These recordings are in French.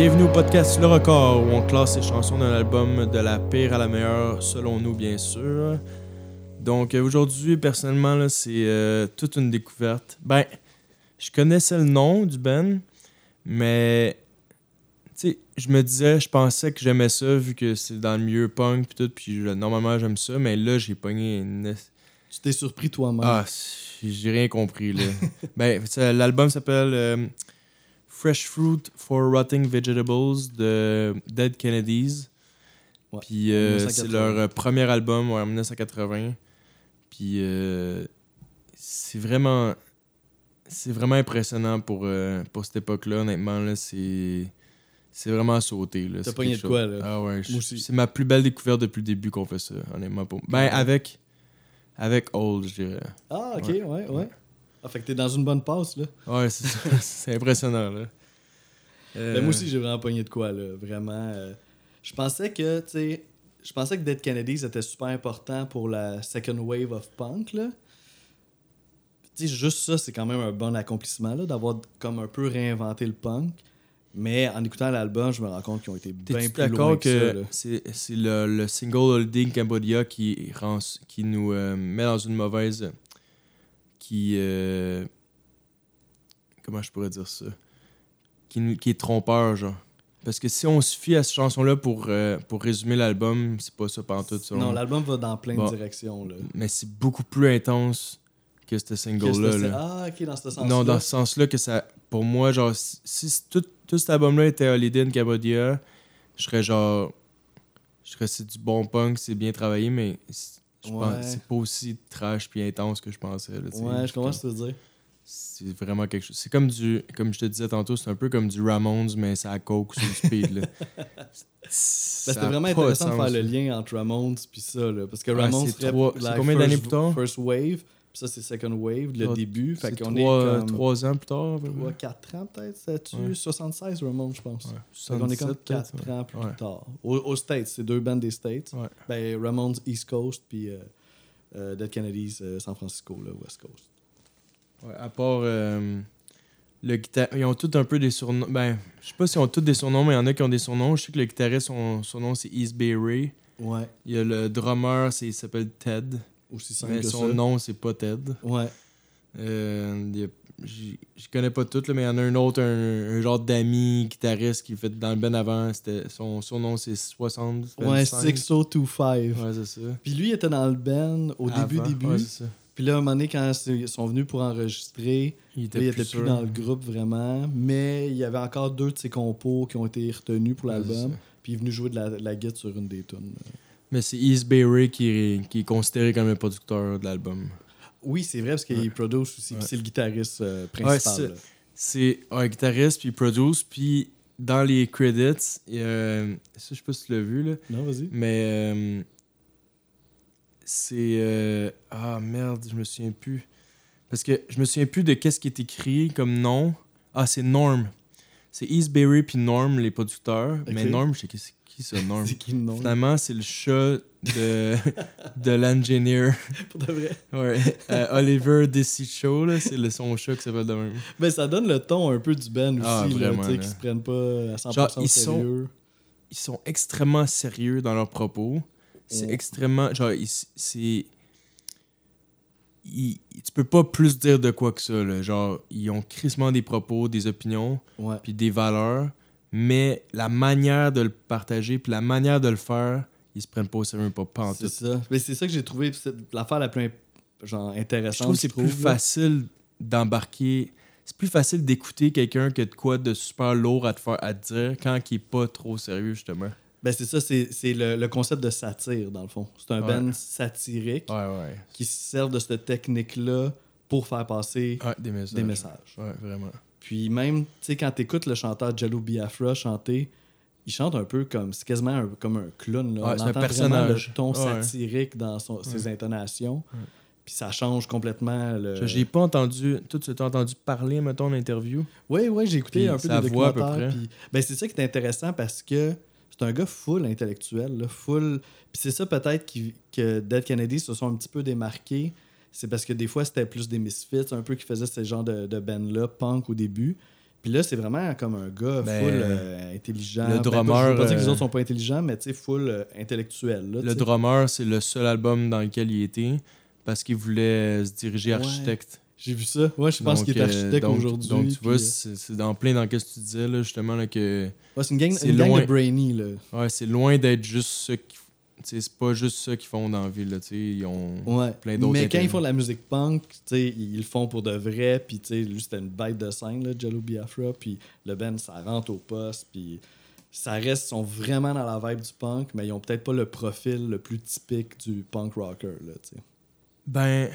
Bienvenue au podcast Le Record où on classe les chansons d'un album de la pire à la meilleure, selon nous bien sûr. Donc euh, aujourd'hui, personnellement, là, c'est euh, toute une découverte. Ben, je connaissais le nom du band, mais tu sais, je me disais, je pensais que j'aimais ça vu que c'est dans le milieu punk puis tout, puis normalement j'aime ça, mais là j'ai pogné une... Tu t'es surpris toi-même. Ah, j'ai rien compris là. ben, l'album s'appelle euh, Fresh Fruit for Rotting Vegetables de Dead Kennedys. Ouais, Puis euh, 1980. c'est leur euh, premier album ouais, en 1980. Puis euh, c'est vraiment c'est vraiment impressionnant pour, euh, pour cette époque-là. Honnêtement, là, c'est c'est vraiment sauté. là. T'as pogné de quoi, là? Ah ouais, c'est ma plus belle découverte depuis le début qu'on fait ça, honnêtement. Pour... Ben, avec, avec Old, je dirais. Ah, ok, Ouais. ouais, ouais. Ah, fait que t'es dans une bonne passe, là. Ouais, c'est ça. c'est impressionnant, là. Euh, Ben, moi aussi, j'ai vraiment pogné de quoi, là. Vraiment. euh, je pensais que, tu sais, je pensais que Dead Kennedys était super important pour la second wave of punk, là. Tu sais, juste ça, c'est quand même un bon accomplissement, là, d'avoir comme un peu réinventé le punk. Mais en écoutant l'album, je me rends compte qu'ils ont été bien plus loin que, que, ça, là. c'est c'est le, le single Holding Cambodia qui, rend, qui nous euh, met dans une mauvaise. Qui. euh, comment je pourrais dire ça? Qui, qui est trompeur, genre. Parce que si on se fie à cette chanson-là pour, euh, pour résumer l'album, c'est pas ça pantoute. selon Non, moi. l'album va dans plein Bon. de directions, là. Mais c'est beaucoup plus intense que ce single-là. là. Ah, ok, dans ce sens-là. Non, dans ce sens-là, que ça. Pour moi, genre, si, si tout, tout cet album-là était Holiday in Cambodia, je serais genre. Je serais c'est du bon punk, c'est bien travaillé, mais c'est- pense pas aussi trash puis intense que je pensais. là. Ouais, je C'est comprends comme- ce que tu veux dire. C'est vraiment quelque chose. C'est comme du. Comme je te disais tantôt, c'est un peu comme du Ramones, mais c'est à coke sur le speed. Ben, Ça C'était vraiment intéressant de faire le lien entre Ramones puis ça, là, parce que Ouais, Ramones c'est combien first- d'années plus tard? First wave, puis ça c'est second wave, le Ah, début, fait qu'on est trois, comme trois ans plus tard. 3 4 ans peut-être, c'est-tu Ouais. 76 Ramones je pense? Ouais, qu'on est comme 77 peut-être, 4 ouais. ans plus tard. Au- Aux States, c'est deux bandes des States. Ben Ramones East Coast puis euh, euh, Dead Kennedys euh, San Francisco là, West Coast. Ouais, à part le guitariste. Ils ont tous un peu des surnoms. Ben, je sais pas s'ils ont tous des surnoms, mais il y en a qui ont des surnoms. Je sais que le guitariste, son, son nom c'est East Bay Ray. Ouais, Il y a le drummer, il s'appelle Ted. Aussi simple Mais que son ça. nom, c'est pas Ted. Ouais. Euh, Je connais pas toutes, là, mais il y en a un autre, un, un genre d'ami guitariste qui fait dans le ben avant. C'était, son surnom, c'est 60. Ouais, 25. 6025. Ouais, c'est ça. Puis lui il était dans le band au début Avant. début. Ouais, c'est ça. Puis là, à un moment donné, quand ils sont venus pour enregistrer, Il là, était, il plus, était plus sûr. dans le groupe vraiment. Mais il y avait encore deux de ses compos qui ont été retenus pour l'album. Puis il est venu jouer de la, la guitare sur une des tunes. Mais c'est East Bay qui est, qui est considéré comme le producteur de l'album. Oui, c'est vrai, parce qu'il Ouais. produit aussi. Ouais. C'est le guitariste euh, principal. c'est- un guitariste, puis il produce, puis dans les credits, a- ça, je sais pas si tu l'as vu, là, non, vas-y. mais euh, c'est... euh, ah, merde, je me souviens plus. Parce que je me souviens plus de qu'est-ce qui est écrit comme nom. Ah, c'est Norm. C'est East Berry puis Norm, les producteurs. Mais. Norm, je sais qui ça, Norm. C'est qui le nom? Finalement, c'est le chat de, de l'ingénieur. Pour de vrai. Ouais. Euh, Oliver DeCiccio, là, c'est le, son chat qui s'appelle de même. Ben, ça donne le ton un peu du band aussi, Ah, vraiment, là. qui se prennent pas à 100% Genre, ils sont- ils sont extrêmement sérieux dans leurs propos. C'est Ouais. extrêmement. Genre, c'est. ils- tu peux pas plus dire de quoi que ça. Là. Genre, ils ont crissement des propos, des opinions, puis des valeurs, mais la manière de le partager, puis la manière de le faire, ils se prennent pas au sérieux, pas, pas en C'est ça. Mais c'est ça que j'ai trouvé l'affaire la plus genre, intéressante. Je trouve que c'est plus là. facile d'embarquer. C'est plus facile d'écouter quelqu'un que de quoi de super lourd à te faire à te dire quand il est pas trop sérieux, justement. Ben, c'est ça, c'est le, le concept de satire, dans le fond. C'est un Ouais. band satirique Ouais, ouais. qui se sert de cette technique-là pour faire passer des messages. des messages. Ouais, vraiment. Puis même, tu sais, quand t'écoutes le chanteur Jalou Biafra chanter, il chante un peu comme, c'est quasiment un- comme un clown. Là. Ouais, On c'est un entend personnage. vraiment le ton Ouais. satirique dans son- ses intonations. Puis ça change complètement le... Je- J'ai pas entendu. Toi, tu t'as entendu parler, mettons, en interview? Oui, oui, j'ai écouté Puis un peu des voix, à peu près. puis- ben, c'est ça qui est intéressant parce que c'est un gars full intellectuel, là, full. Puis c'est ça peut-être qui- que Dead Kennedy se sont un petit peu démarqués. C'est parce que des fois, c'était plus des misfits, un peu qui faisaient ce genre de, de band-là, punk au début. Puis là, c'est vraiment comme un gars Ben, full euh, intelligent. le Ben, drummer, je veux pas dire que les euh, autres sont pas intelligents, mais tu sais, full euh, intellectuel. Là, Le drummer, c'est le seul album dans lequel il était parce qu'il voulait se diriger Ouais. architecte. J'ai vu ça. Ouais, je pense qu'il est architecte aujourd'hui. Donc, tu vois, euh, c'est dans plein dans ce que tu disais, là, justement, là, que ouais, c'est une gang, c'est une gang loin. de brainy. Là. ouais, c'est loin d'être juste ça qui. C'est pas juste ça qu'ils font dans la ville. Là, ils ont... Ouais. Plein d'autres Mais quand intérêts. ils font de la musique punk, ils le font pour de vrai. Puis, tu sais, lui, c'était une bête de scène, là, Jello Biafra. Puis, le band, ça rentre au poste. Puis, ça reste, ils sont vraiment dans la vibe du punk, mais ils ont peut-être pas le profil le plus typique du punk rocker, là. Ben.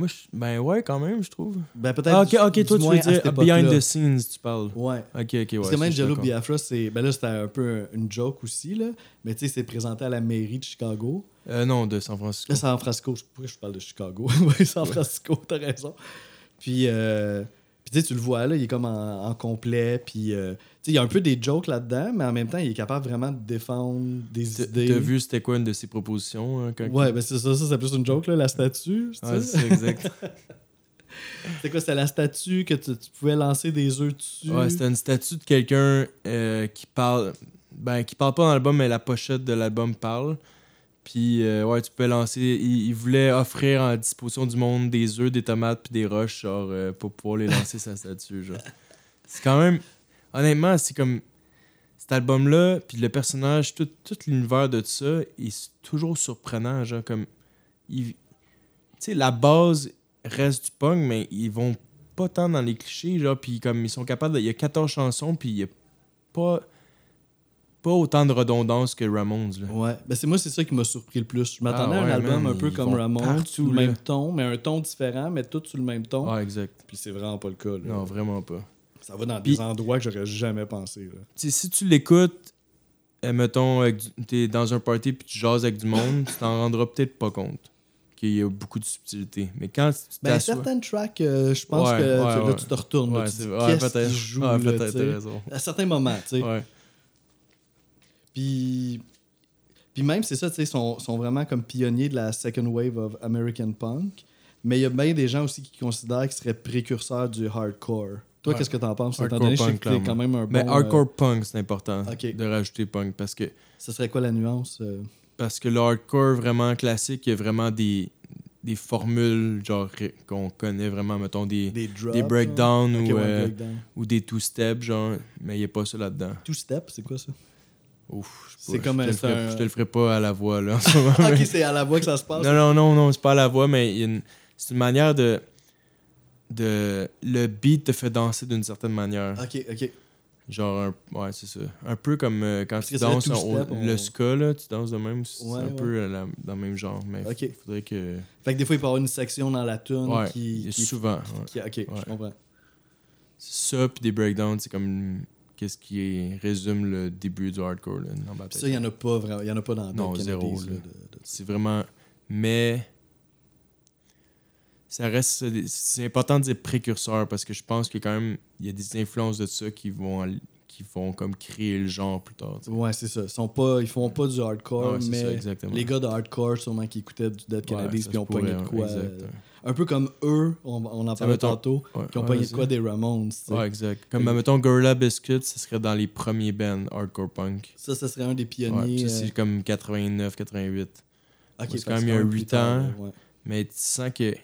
Moi, je- ben ouais, quand même, je trouve. Ben, peut-être. Ah, ok, ok, toi, tu veux dire behind the scenes, tu parles. Ouais. Ok, ok, ouais. Parce que même Jello. Biafra, c'est. Ben là, c'était un peu une joke aussi, là. Mais tu sais, c'est présenté à la mairie de Chicago. Euh, non, de San Francisco. Là, San Francisco. Pourquoi je parle de Chicago? oui, San Francisco, t'as raison. Puis, euh, puis tu sais, tu le vois, là, il est comme en, en complet. Puis, euh, il y a un peu des jokes là-dedans, mais en même temps, il est capable vraiment de défendre des T'as idées. t'as vu c'était quoi une de ses propositions hein, quand Ouais, ben c'est ça, ça c'est plus une joke, là, la statue. c'est Ouais, c'est exact. C'est quoi, c'était la statue que tu, tu pouvais lancer des œufs dessus? Ouais, c'était une statue de quelqu'un euh, qui parle. Ben, qui parle pas dans l'album, mais la pochette de l'album parle. Puis, euh, ouais, tu peux lancer. Il, il voulait offrir à disposition du monde des œufs, des tomates, puis des roches, genre, euh, pour pouvoir les lancer sa statue, genre. C'est quand même. Honnêtement, c'est comme. Cet album-là, puis le personnage, tout, tout l'univers de ça, il est toujours surprenant, genre, comme. Tu sais, la base reste du punk, mais ils vont pas tant dans les clichés, genre, puis comme ils sont capables. Il y a 14 chansons, puis il y a pas... Pas autant de redondance que Ramones, là. Ouais, ben c'est moi c'est ça qui m'a surpris le plus. Je m'attendais Ah à un album man, un peu comme Ramones, sous le là. même ton, mais un ton différent, mais tout sous le même ton. Ah, exact. Puis c'est vraiment pas le cas. là. Non, vraiment pas. Ça va dans des endroits que j'aurais jamais pensé. Là. Tu si tu l'écoutes, euh, mettons, t'es dans un party puis tu jases avec du monde, tu t'en rendras peut-être pas compte qu'il y a beaucoup de subtilité. Mais quand tu Ben, certaines tracks, euh, je pense Ouais, que ouais, là, tu te retournes. Ouais, tu qu'est-ce là, tu t'as raison. À certains moments, tu sais. Puis, puis même, c'est ça, tu sais, sont, sont vraiment comme pionniers de la second wave of American punk. Mais il y a bien des gens aussi qui considèrent qu'ils seraient précurseurs du hardcore. Toi, Ouais. qu'est-ce que t'en penses? Hardcore donné que je sais punk, que t'es quand même un bon... Mais euh, punk, c'est important ok. de rajouter punk parce que ce serait quoi la nuance? euh? parce que le hardcore vraiment classique, il y a vraiment des, des formules genre qu'on connaît vraiment, mettons des, Des drops? des breakdowns ou, ouais, euh, breakdown. ou des two-step, genre, mais il n'y a pas ça là-dedans. Two-step, c'est quoi ça? Ouf, C'est comme je te, un- ferai, je te le ferai pas à la voix là. en ce moment, ok, mais- c'est à la voix que ça se passe? non, non, non, non, c'est pas à la voix, mais une- c'est une manière de, de. Le beat te fait danser d'une certaine manière. Ok, ok. Genre, un, ouais, c'est ça. Un peu comme euh, quand Parce tu danses on- le ska, là, tu danses de même, c'est Ouais, un ouais. peu euh, la- dans le même genre. Mais Ok. il faudrait que. Fait que des fois, il peut y avoir une section dans la tune Ouais, qui, qui, souvent. qui- Ok, je comprends. Ça, puis des breakdowns, c'est comme. Qu'est-ce qui résume le début du hardcore, là, dans ça, il n'y en a pas vraiment. Il y en a pas dans Non, zéro, de- C'est vraiment. Mais. Ça reste. C'est important de dire précurseur parce que je pense que quand même, il y a des influences de ça qui vont, qui vont comme créer le genre plus tard. Ouais, c'est ça. Ils, sont pas, ils font pas du hardcore, Ouais, c'est ça, mais les gars de hardcore, sûrement qui écoutaient du Dead Kennedys, puis ont pogné de quoi. exact, euh. Un peu comme eux, on, on en parlait tantôt, qui ont pogné de quoi des Ramones. tu sais. Ouais, exact. Comme, mettons, Gorilla Biscuit, ce serait dans les premiers bands hardcore punk. Ça, ça serait un des pionniers. euh, c'est comme 89, 88. ok, c'est quand même il y a un peu huit plus tard, ans. ouais. Mais tu sens que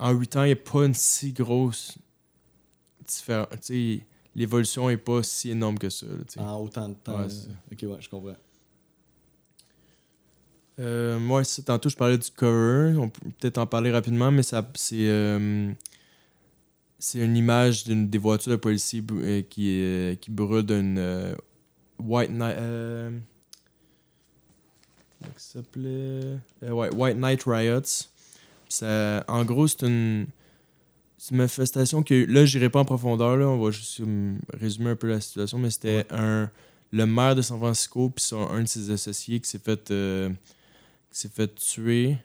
en 8 ans, il n'y a pas une si grosse différence. Tu sais, l'évolution n'est pas si énorme que ça. En autant de temps. Ouais, ok, ouais, je comprends. Euh, moi, c'est- tantôt, je parlais du cover. On peut peut-être en parler rapidement, mais ça, c'est, euh, c'est une image d'une des voitures de policiers euh, qui, qui brûlent d'une White Night. Euh, comment ça s'appelait? Ouais, White Night Riots. Ça, en gros, c'est une, une manifestation que. Là, j'irai pas en profondeur, là, on va juste résumer un peu la situation, mais c'était un le maire de San Francisco puis son- un de ses associés qui s'est fait euh, qui s'est fait tuer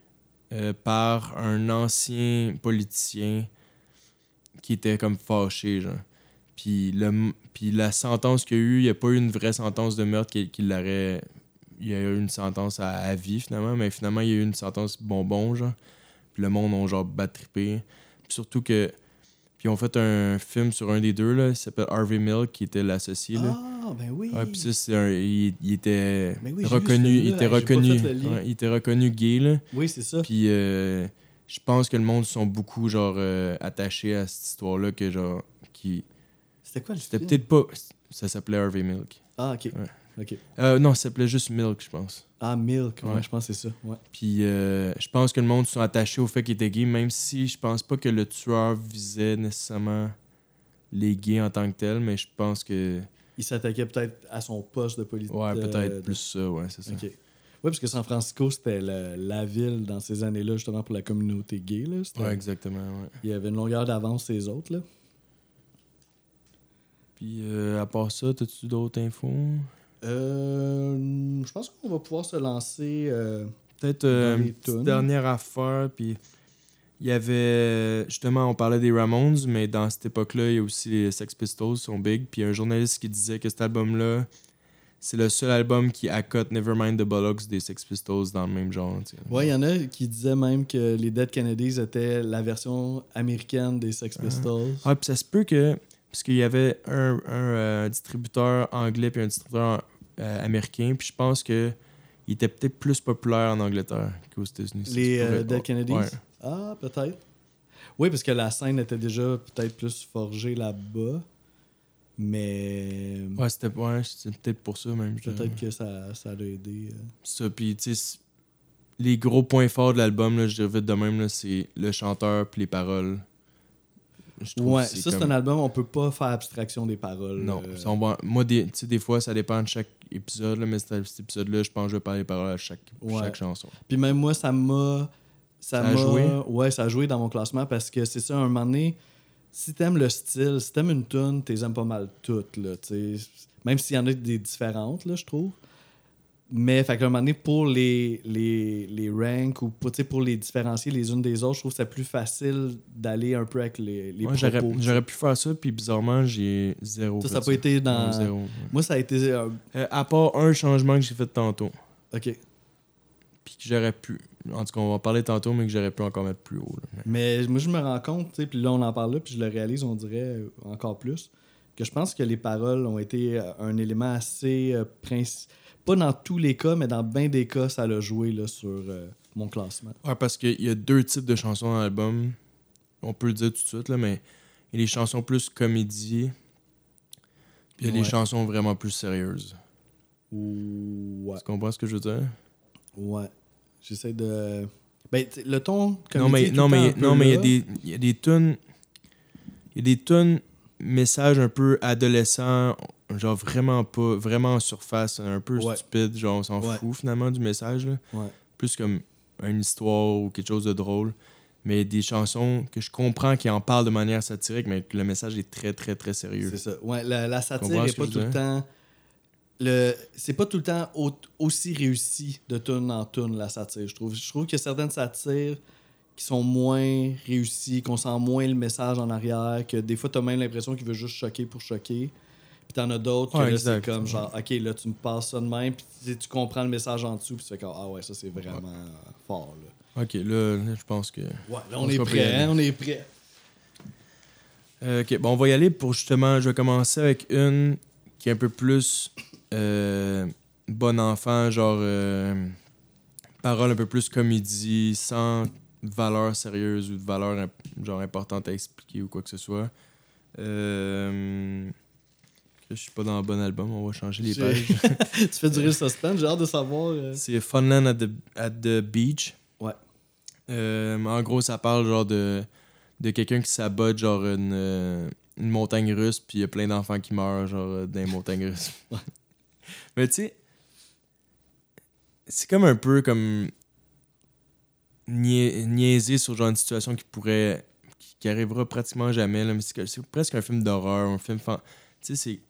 euh, par un ancien politicien qui était comme fâché genre. Puis le puis la sentence qu'il y a eu, il n'y a pas eu une vraie sentence de meurtre qui, qui l'aurait il y a eu une sentence à, à vie finalement, mais finalement il y a eu une sentence bonbon genre. Puis le monde ont genre battrippé. Surtout que puis ont fait un film sur un des deux, là. Il s'appelle Harvey Milk, qui était l'associé, là. Ah, ben oui. Ouais, puis ça, c'est un- il, il était Ben oui, reconnu, il était pas reconnu, ouais, il était reconnu gay là. Oui, c'est ça. Puis euh, je pense que le monde sont beaucoup genre euh, attachés à cette histoire-là que genre qui C'était quoi le c'était film? peut-être pas ça s'appelait Harvey Milk. Ah, ok. Euh, non, ça s'appelait juste Milk, je pense. Ah, Milk. Ouais, Ouais. je pense que c'est ça. Ouais. Puis euh, je pense que le monde sont attachés au fait qu'il était gay, même si je pense pas que le tueur visait nécessairement les gays en tant que tel, mais je pense que Il s'attaquait peut-être à son poste de politique. ouais peut-être plus ça, ouais c'est ça. Ok. Oui, parce que San Francisco, c'était la, ville dans ces années-là, justement, pour la communauté gay. Là. Ouais exactement. Ouais. Il y avait une longueur d'avance les autres. Là. Puis euh, à part ça, t'as-tu d'autres infos? Euh, je pense qu'on va pouvoir se lancer. euh, Peut-être euh, une petite dernière affaire, puis il y avait justement on parlait des Ramones, mais dans cette époque-là, il y a aussi les Sex Pistols sont big, puis il y a un journaliste qui disait que cet album-là, c'est le seul album qui accote Nevermind the Bollocks des Sex Pistols dans le même genre. Ouais, il y en a qui disaient même que les Dead Kennedys étaient la version américaine des Sex Pistols. Ah, puis ça se peut que parce qu'il y avait un, un, euh, distributeur anglais puis un distributeur euh, américain, puis je pense que il était peut-être plus populaire en Angleterre qu'aux États-Unis. Les euh, Dead Kennedys? Ouais. Ah, peut-être. Oui, parce que la scène était déjà peut-être plus forgée là-bas. Mais Ouais, c'était ouais, peut-être pour ça même. peut-être que ça, ça l'a aidé. euh. Ça, puis tu sais, les gros points forts de l'album, je dirais vite de même, c'est le chanteur puis les paroles. Je trouve Ouais, ça, c'est un album, on peut pas faire abstraction des paroles. Non, euh. ça, on va- moi, des, tu sais, des fois, ça dépend de chaque épisode, là, mais cet, épisode-là, je pense que je vais parler des paroles à chaque, Ouais. chaque chanson. Puis même moi, ça m'a. Ça, Ça a joué? Ouais, ça a joué dans mon classement parce que c'est ça, un moment donné, si t'aimes le style, si t'aimes une tune, t'es aimes pas mal toutes, là. Même s'il y en a des différentes, là, je trouve. Mais, fait qu'à un moment donné, pour les, les, les ranks ou pour, pour les différencier les unes des autres, je trouve que c'est plus facile d'aller un peu avec les, les Ouais, j'aurais, propos. pu faire ça, puis bizarrement, j'ai zéro. Ça, ça n'a pas été dans. Ouais, zéro. Moi, ça a été. euh, Euh, à part un changement que j'ai fait tantôt, Ok. puis que j'aurais pu. En tout cas, on va en parler tantôt, mais que j'aurais pu encore mettre plus haut. là. Mais moi, je me rends compte, tu sais, puis là, on en parle là, puis je le réalise, on dirait euh, encore plus, que je pense que les paroles ont été un élément assez Pas dans tous les cas, mais dans bien des cas, ça l'a joué là, sur euh, mon classement. Ouais, parce qu'il y a deux types de chansons dans l'album. On peut le dire tout de suite, là, mais il y a les chansons plus comédie. Puis il y a Ouais. les chansons vraiment plus sérieuses. Ouais. Tu comprends ce que je veux dire? Ouais. J'essaie de. Ben, le ton. non, mais, non, mais, non, mais il y a des, il y a des tunes. Il y a des tunes messages un peu adolescents, genre vraiment pas, vraiment en surface, un peu Ouais. stupide, genre on s'en Ouais. fout finalement du message. Là. Ouais. Plus comme une histoire ou quelque chose de drôle. Mais des chansons que je comprends qui en parlent de manière satirique, mais que le message est très, très, très sérieux. C'est ça. Ouais, la, la satire Comprends est ce que pas tout le temps. Le... C'est pas tout le temps au- aussi réussi de tune en tune, la satire, je trouve. Je trouve a certaines satires qui sont moins réussies, qu'on sent moins le message en arrière, que des fois, t'as même l'impression qu'il veut juste choquer pour choquer. Puis t'en as d'autres que Ouais, là, c'est comme genre, OK, là, tu me passes ça de même, puis tu comprends le message en dessous, puis tu fais comme, ah ouais, ça, c'est vraiment fort, là. Ok, là, je pense que. Ouais, là, On on, est prêt, hein, on est prêt. Euh, ok, bon, on va y aller pour justement. Je vais commencer avec une qui est un peu plus euh, bon enfant, genre euh, parole un peu plus comédie, sans valeur sérieuse ou de valeur genre importante à expliquer ou quoi que ce soit. Euh, je suis pas dans le bon album, on va changer les pages. tu fais durer le suspense, j'ai hâte de savoir. euh. C'est Funland at the, at the Beach. Ouais. Euh, en gros, ça parle genre de, de quelqu'un qui sabote genre une, euh, une montagne russe, puis il y a plein d'enfants qui meurent genre euh, dans les montagnes russes. Ouais. Mais tu sais, c'est comme un peu comme niaiser sur genre une situation qui pourrait qui, qui arrivera pratiquement jamais là, mais c'est que- c'est presque un film d'horreur, un film fan- tu sais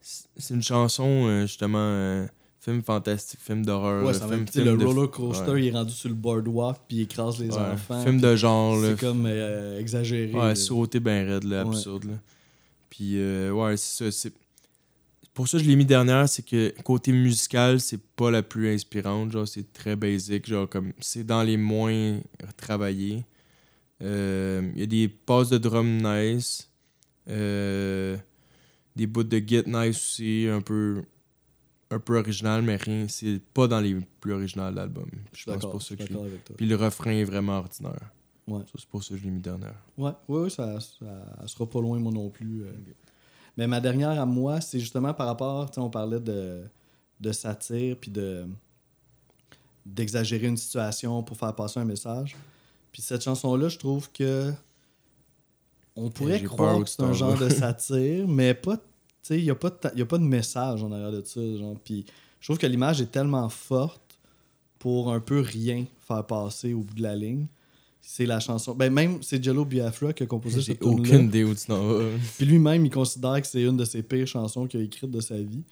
c'est c'est- une chanson euh, justement euh, film fantastique, film d'horreur, Ouais, euh, ça film, film le roller coaster, ouais. il est rendu sur le boardwalk puis il écrase les Ouais, enfants. film de genre là, C'est comme euh, exagéré. Ouais, sauter ben raide, là, absurde. Là. Puis, euh, ouais, c'est ça. c'est- Pour ça, je l'ai mis dernière, c'est que côté musical, c'est pas la plus inspirante. Genre, c'est très basic. Genre, comme c'est dans les moins travaillés. Euh, Il y a des passes de drum nice. Euh, des bouts de git nice aussi, un peu, un peu original, mais rien. C'est pas dans les plus originaux de l'album. Je pense pour ça que. Puis le refrain est vraiment ordinaire. Ouais. C'est pour ça que je l'ai mis dernière. Ouais, ouais, ouais, ça, ça, sera pas loin, moi non plus. euh. Mais ma dernière à moi, c'est justement par rapport, tu sais, on parlait de, de satire, puis de d'exagérer une situation pour faire passer un message. Puis cette chanson-là, je trouve que on pourrait croire que c'est un genre de satire, mais pas, tu sais, il n'y a, pas de y a pas de message en arrière de ça. Genre. Puis je trouve que l'image est tellement forte pour un peu rien faire passer au bout de la ligne. C'est la chanson. Ben même, c'est Jello Biafra qui a composé J'ai cette tune aucune idée où tu t'en vas. Puis lui-même, il considère que c'est une de ses pires chansons qu'il a écrites de sa vie.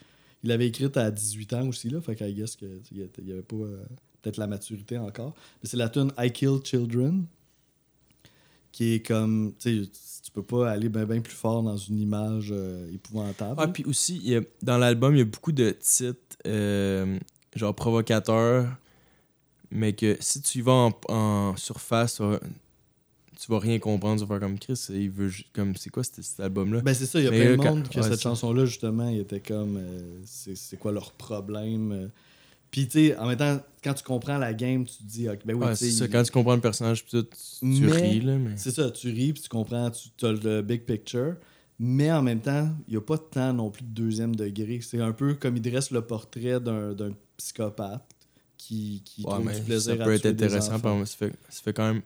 Il l'avait écrite à 18 ans aussi, là. Fait qu'à guess que tu sais, il y avait pas euh, peut-être la maturité encore. Mais c'est la tune I Kill Children. Qui est comme. Tu sais, tu peux pas aller bien ben plus fort dans une image euh, épouvantable. Ah, puis aussi, il y a- dans l'album, il y a beaucoup de titres, euh, genre provocateurs, mais que si tu y vas en, en surface, tu vas, tu vas rien comprendre. Tu vas faire comme Chris, il veut comme c'est quoi cet, cet album-là? Ben c'est ça, il y a Mais plein de quand- monde que ouais, cette chanson-là, justement, il était comme euh, c'est quoi leur problème. euh? Puis tu sais, en même temps, quand tu comprends la game, tu te dis, ok, ben oui, c'est ça. il- Quand tu comprends le personnage, tu, tu Mais- ris, là. Mais... C'est ça, tu ris, puis tu comprends, tu as le big picture. Mais en même temps, il n'y a pas de temps non plus de deuxième degré. C'est un peu comme il dresse le portrait d'un psychopathe qui, qui Ouais, trouve mais du plaisir ça à peut être des intéressant. par- Ça fait, ça fait quand même.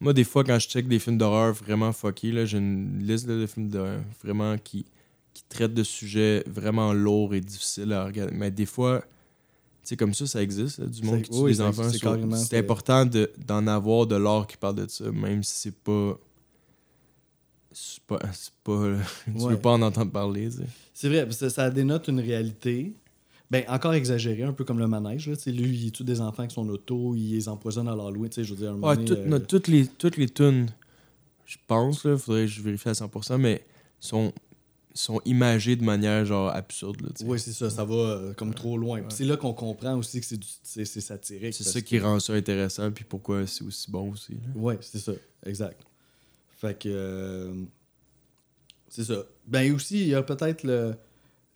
Moi, des fois, quand je check des films d'horreur vraiment fuckés, là, j'ai une liste de films d'horreur vraiment qui, qui traitent de sujets vraiment lourds et difficiles à regarder. Mais des fois, tu sais, comme ça, ça existe, là, du monde C'est- qui tue oui, les ça enfants. c'est C'est important de- d'en avoir de l'art qui parle de ça, même si c'est pas. C'est pas. c'est pas tu Ouais. veux pas en entendre parler. C'est vrai, parce que ça dénote une réalité. Ben, encore exagéré, un peu comme le manège. Là. Lui, il tue des enfants avec son auto, il les empoisonne à. Tu sais, Je veux dire, Ouais, donné, euh, toutes les, toutes les tunes, je pense, il faudrait que je vérifie à 100%, mais sont, sont imagées de manière genre absurde. Oui, c'est ça, ça va euh, comme trop loin. Ouais. C'est là qu'on comprend aussi que c'est satirique. c'est ça qui que- rend ça intéressant, puis pourquoi c'est aussi bon aussi. Ouais, c'est ça, exact. Fait que. euh, c'est ça. Ben aussi, il y a peut-être le.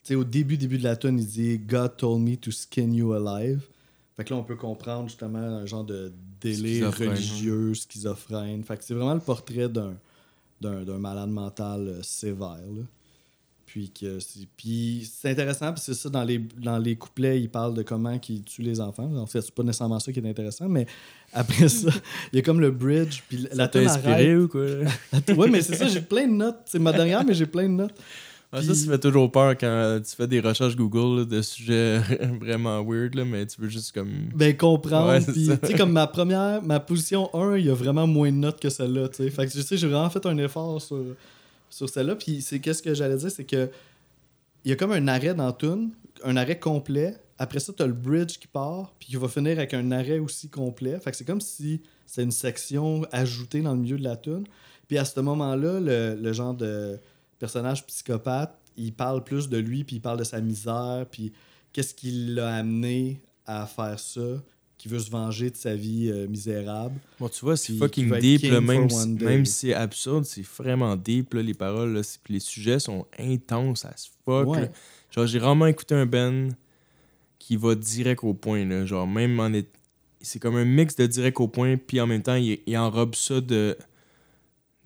Sais, au début, début de la tune, il dit God told me to skin you alive. Fait que là, on peut comprendre justement un genre de délire Schizophrène, religieux, schizophrène. Fait que c'est vraiment le portrait d'un, d'un, d'un malade mental euh, sévère. là. Puis, que c'est, puis c'est intéressant, parce que c'est ça, dans les, dans les couplets, il parle de comment il tue les enfants. En fait, c'est pas nécessairement ça qui est intéressant, mais après ça, il y a comme le bridge, puis la t'a tune inspiré arrête. ou quoi? Ouais, mais c'est ça, j'ai plein de notes. C'est ma dernière, mais j'ai plein de notes. Ah, Ça, ça fait toujours peur quand tu fais des recherches Google là, de sujets vraiment weird, là, mais tu veux juste comme. Ben, comprendre. Ouais, tu sais, comme ma première, ma position 1, il y a vraiment moins de notes que celle-là, tu sais. Fait que, tu sais, j'ai vraiment fait un effort sur, sur celle-là. Puis, c'est qu'est-ce que j'allais dire, c'est que il y a comme un arrêt dans Tune, un arrêt complet. Après ça, t'as le bridge qui part, puis qui va finir avec un arrêt aussi complet. Fait que c'est comme si c'est une section ajoutée dans le milieu de la tune. Puis à ce moment-là, le, le genre de personnage psychopathe, il parle plus de lui, puis il parle de sa misère, puis qu'est-ce qui l'a amené à faire ça, qui veut se venger de sa vie euh, misérable. Bon, tu vois, c'est fucking deep, là, même, si, même si c'est absurde, c'est vraiment deep, là, les paroles, là, les sujets sont intenses as fuck. Ouais. là. Genre, j'ai rarement écouté un band qui va direct au point, là. Genre, même en est... C'est comme un mix de direct au point, puis en même temps, il, il enrobe ça de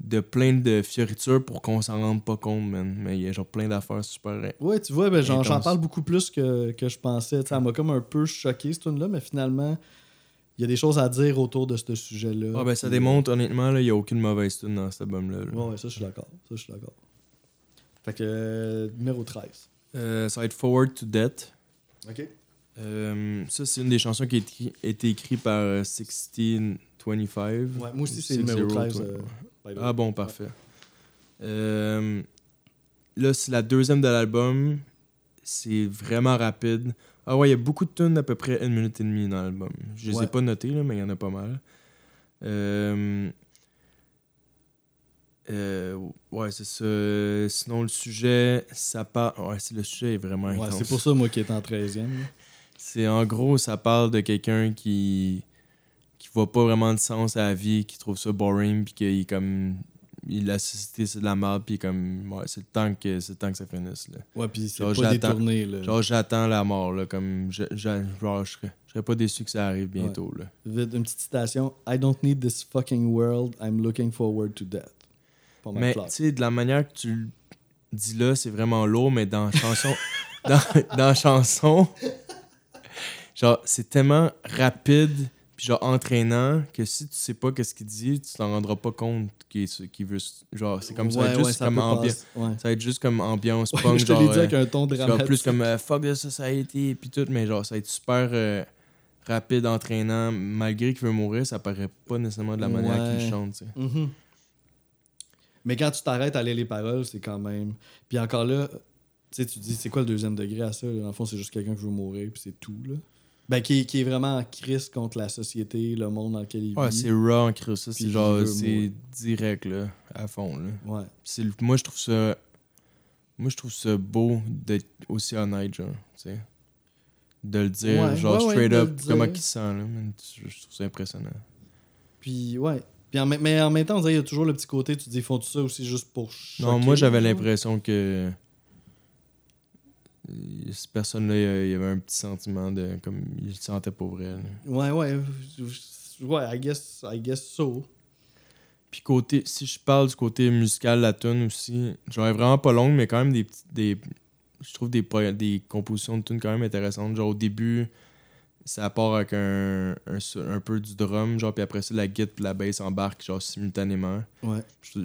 de plein de fioritures pour qu'on s'en rende pas compte, man. Mais il y a genre plein d'affaires super... Ouais, tu vois, ben, j'en, parle beaucoup plus que, que je pensais. Ça m'a comme un peu choqué, cette tune là mais finalement, il y a des choses à dire autour de ce sujet-là. Ah ben ça démontre, honnêtement, là, il y a aucune mauvaise tune dans cet album-là. là. Ouais, ouais, ça, je suis d'accord. Ça, je suis d'accord. Fait que, euh, numéro 13. Euh, ça va être Forward to Death. OK. Euh, ça, c'est une des chansons qui a été, écrite par euh, 1625. Ouais, moi aussi, c'est numéro 60, 13. ouais. Ah bon, parfait. Euh, là, c'est la deuxième de l'album. C'est vraiment rapide. Ah ouais, il y a beaucoup de tunes d'à peu près une minute et demie dans l'album. Je les Ouais. ai pas notées, là, mais il y en a pas mal. Euh, euh, ouais, c'est ça. Sinon, le sujet, ça parle. Ouais, c'est- le sujet est vraiment Ouais, intense. c'est pour ça, moi, qui est en 13e. là. C'est en gros, ça parle de quelqu'un qui voit pas vraiment de sens à la vie, qui trouve ça boring, puis qu'il comme. Il, la société, c'est de la merde, puis comme. Ouais, c'est le temps que, c'est le temps que ça finisse, là. Ouais, puis c'est Genre, pas détourné, là. Genre, j'attends la mort, là. Comme. Je, je, genre, je serais, je serais pas déçu que ça arrive bientôt, là. Vite, une petite citation. I don't need this fucking world, I'm looking forward to death. Pas Mais, tu sais, de la manière que tu le dis là, c'est vraiment lourd, mais dans la chanson. dans, dans chanson. Genre, c'est tellement rapide, genre entraînant, que si tu sais pas qu'est-ce qu'il dit, tu t'en rendras pas compte qu'il veut. Genre, c'est comme ça, va Ouais, être ouais, juste ça comme ambiance. Ouais. Ça va être juste comme ambiance Ouais, punk, je te genre. dit euh, avec un ton genre dramatique. plus comme euh, fuck the society, puis tout, mais genre, ça va être super euh, rapide, entraînant. Malgré qu'il veut mourir, ça paraît pas nécessairement de la manière Ouais. qu'il chante, tu sais. Mhm. Mais quand tu t'arrêtes à lire les paroles, c'est quand même. Puis encore là, tu sais, tu dis, c'est quoi le deuxième degré à ça? là? Dans le fond, c'est juste quelqu'un qui veut mourir, puis c'est tout, là. Ben, qui, qui est vraiment en crise contre la société, le monde dans lequel il Ouais, vit. c'est raw en Christ, ça. C'est il genre, c'est direct, là, à fond, là. Ouais. C'est moi, je trouve ça. Moi, je trouve ça beau d'être aussi honnête, genre, tu sais. De le dire, Ouais, genre, ouais, ouais, straight up, comment il sent, là. Je, je trouve ça impressionnant. Puis, ouais. Puis en, mais en même temps, on dirait qu'il y a toujours le petit côté, tu te dis, font tout ça aussi juste pour Non, moi, j'avais l'impression que. Euh, Cette personne-là, il y avait un petit sentiment de. Comme, il le sentait pas vrai, là. Ouais, ouais. Ouais, I guess, I guess so. Puis côté, si je parle du côté musical la tune aussi, genre elle est vraiment pas longue, mais quand même des des, je trouve des, des compositions de tune quand même intéressantes. Genre au début, ça part avec un, un, peu du drum, genre puis après ça la guitare puis la bass embarquent genre simultanément. Ouais.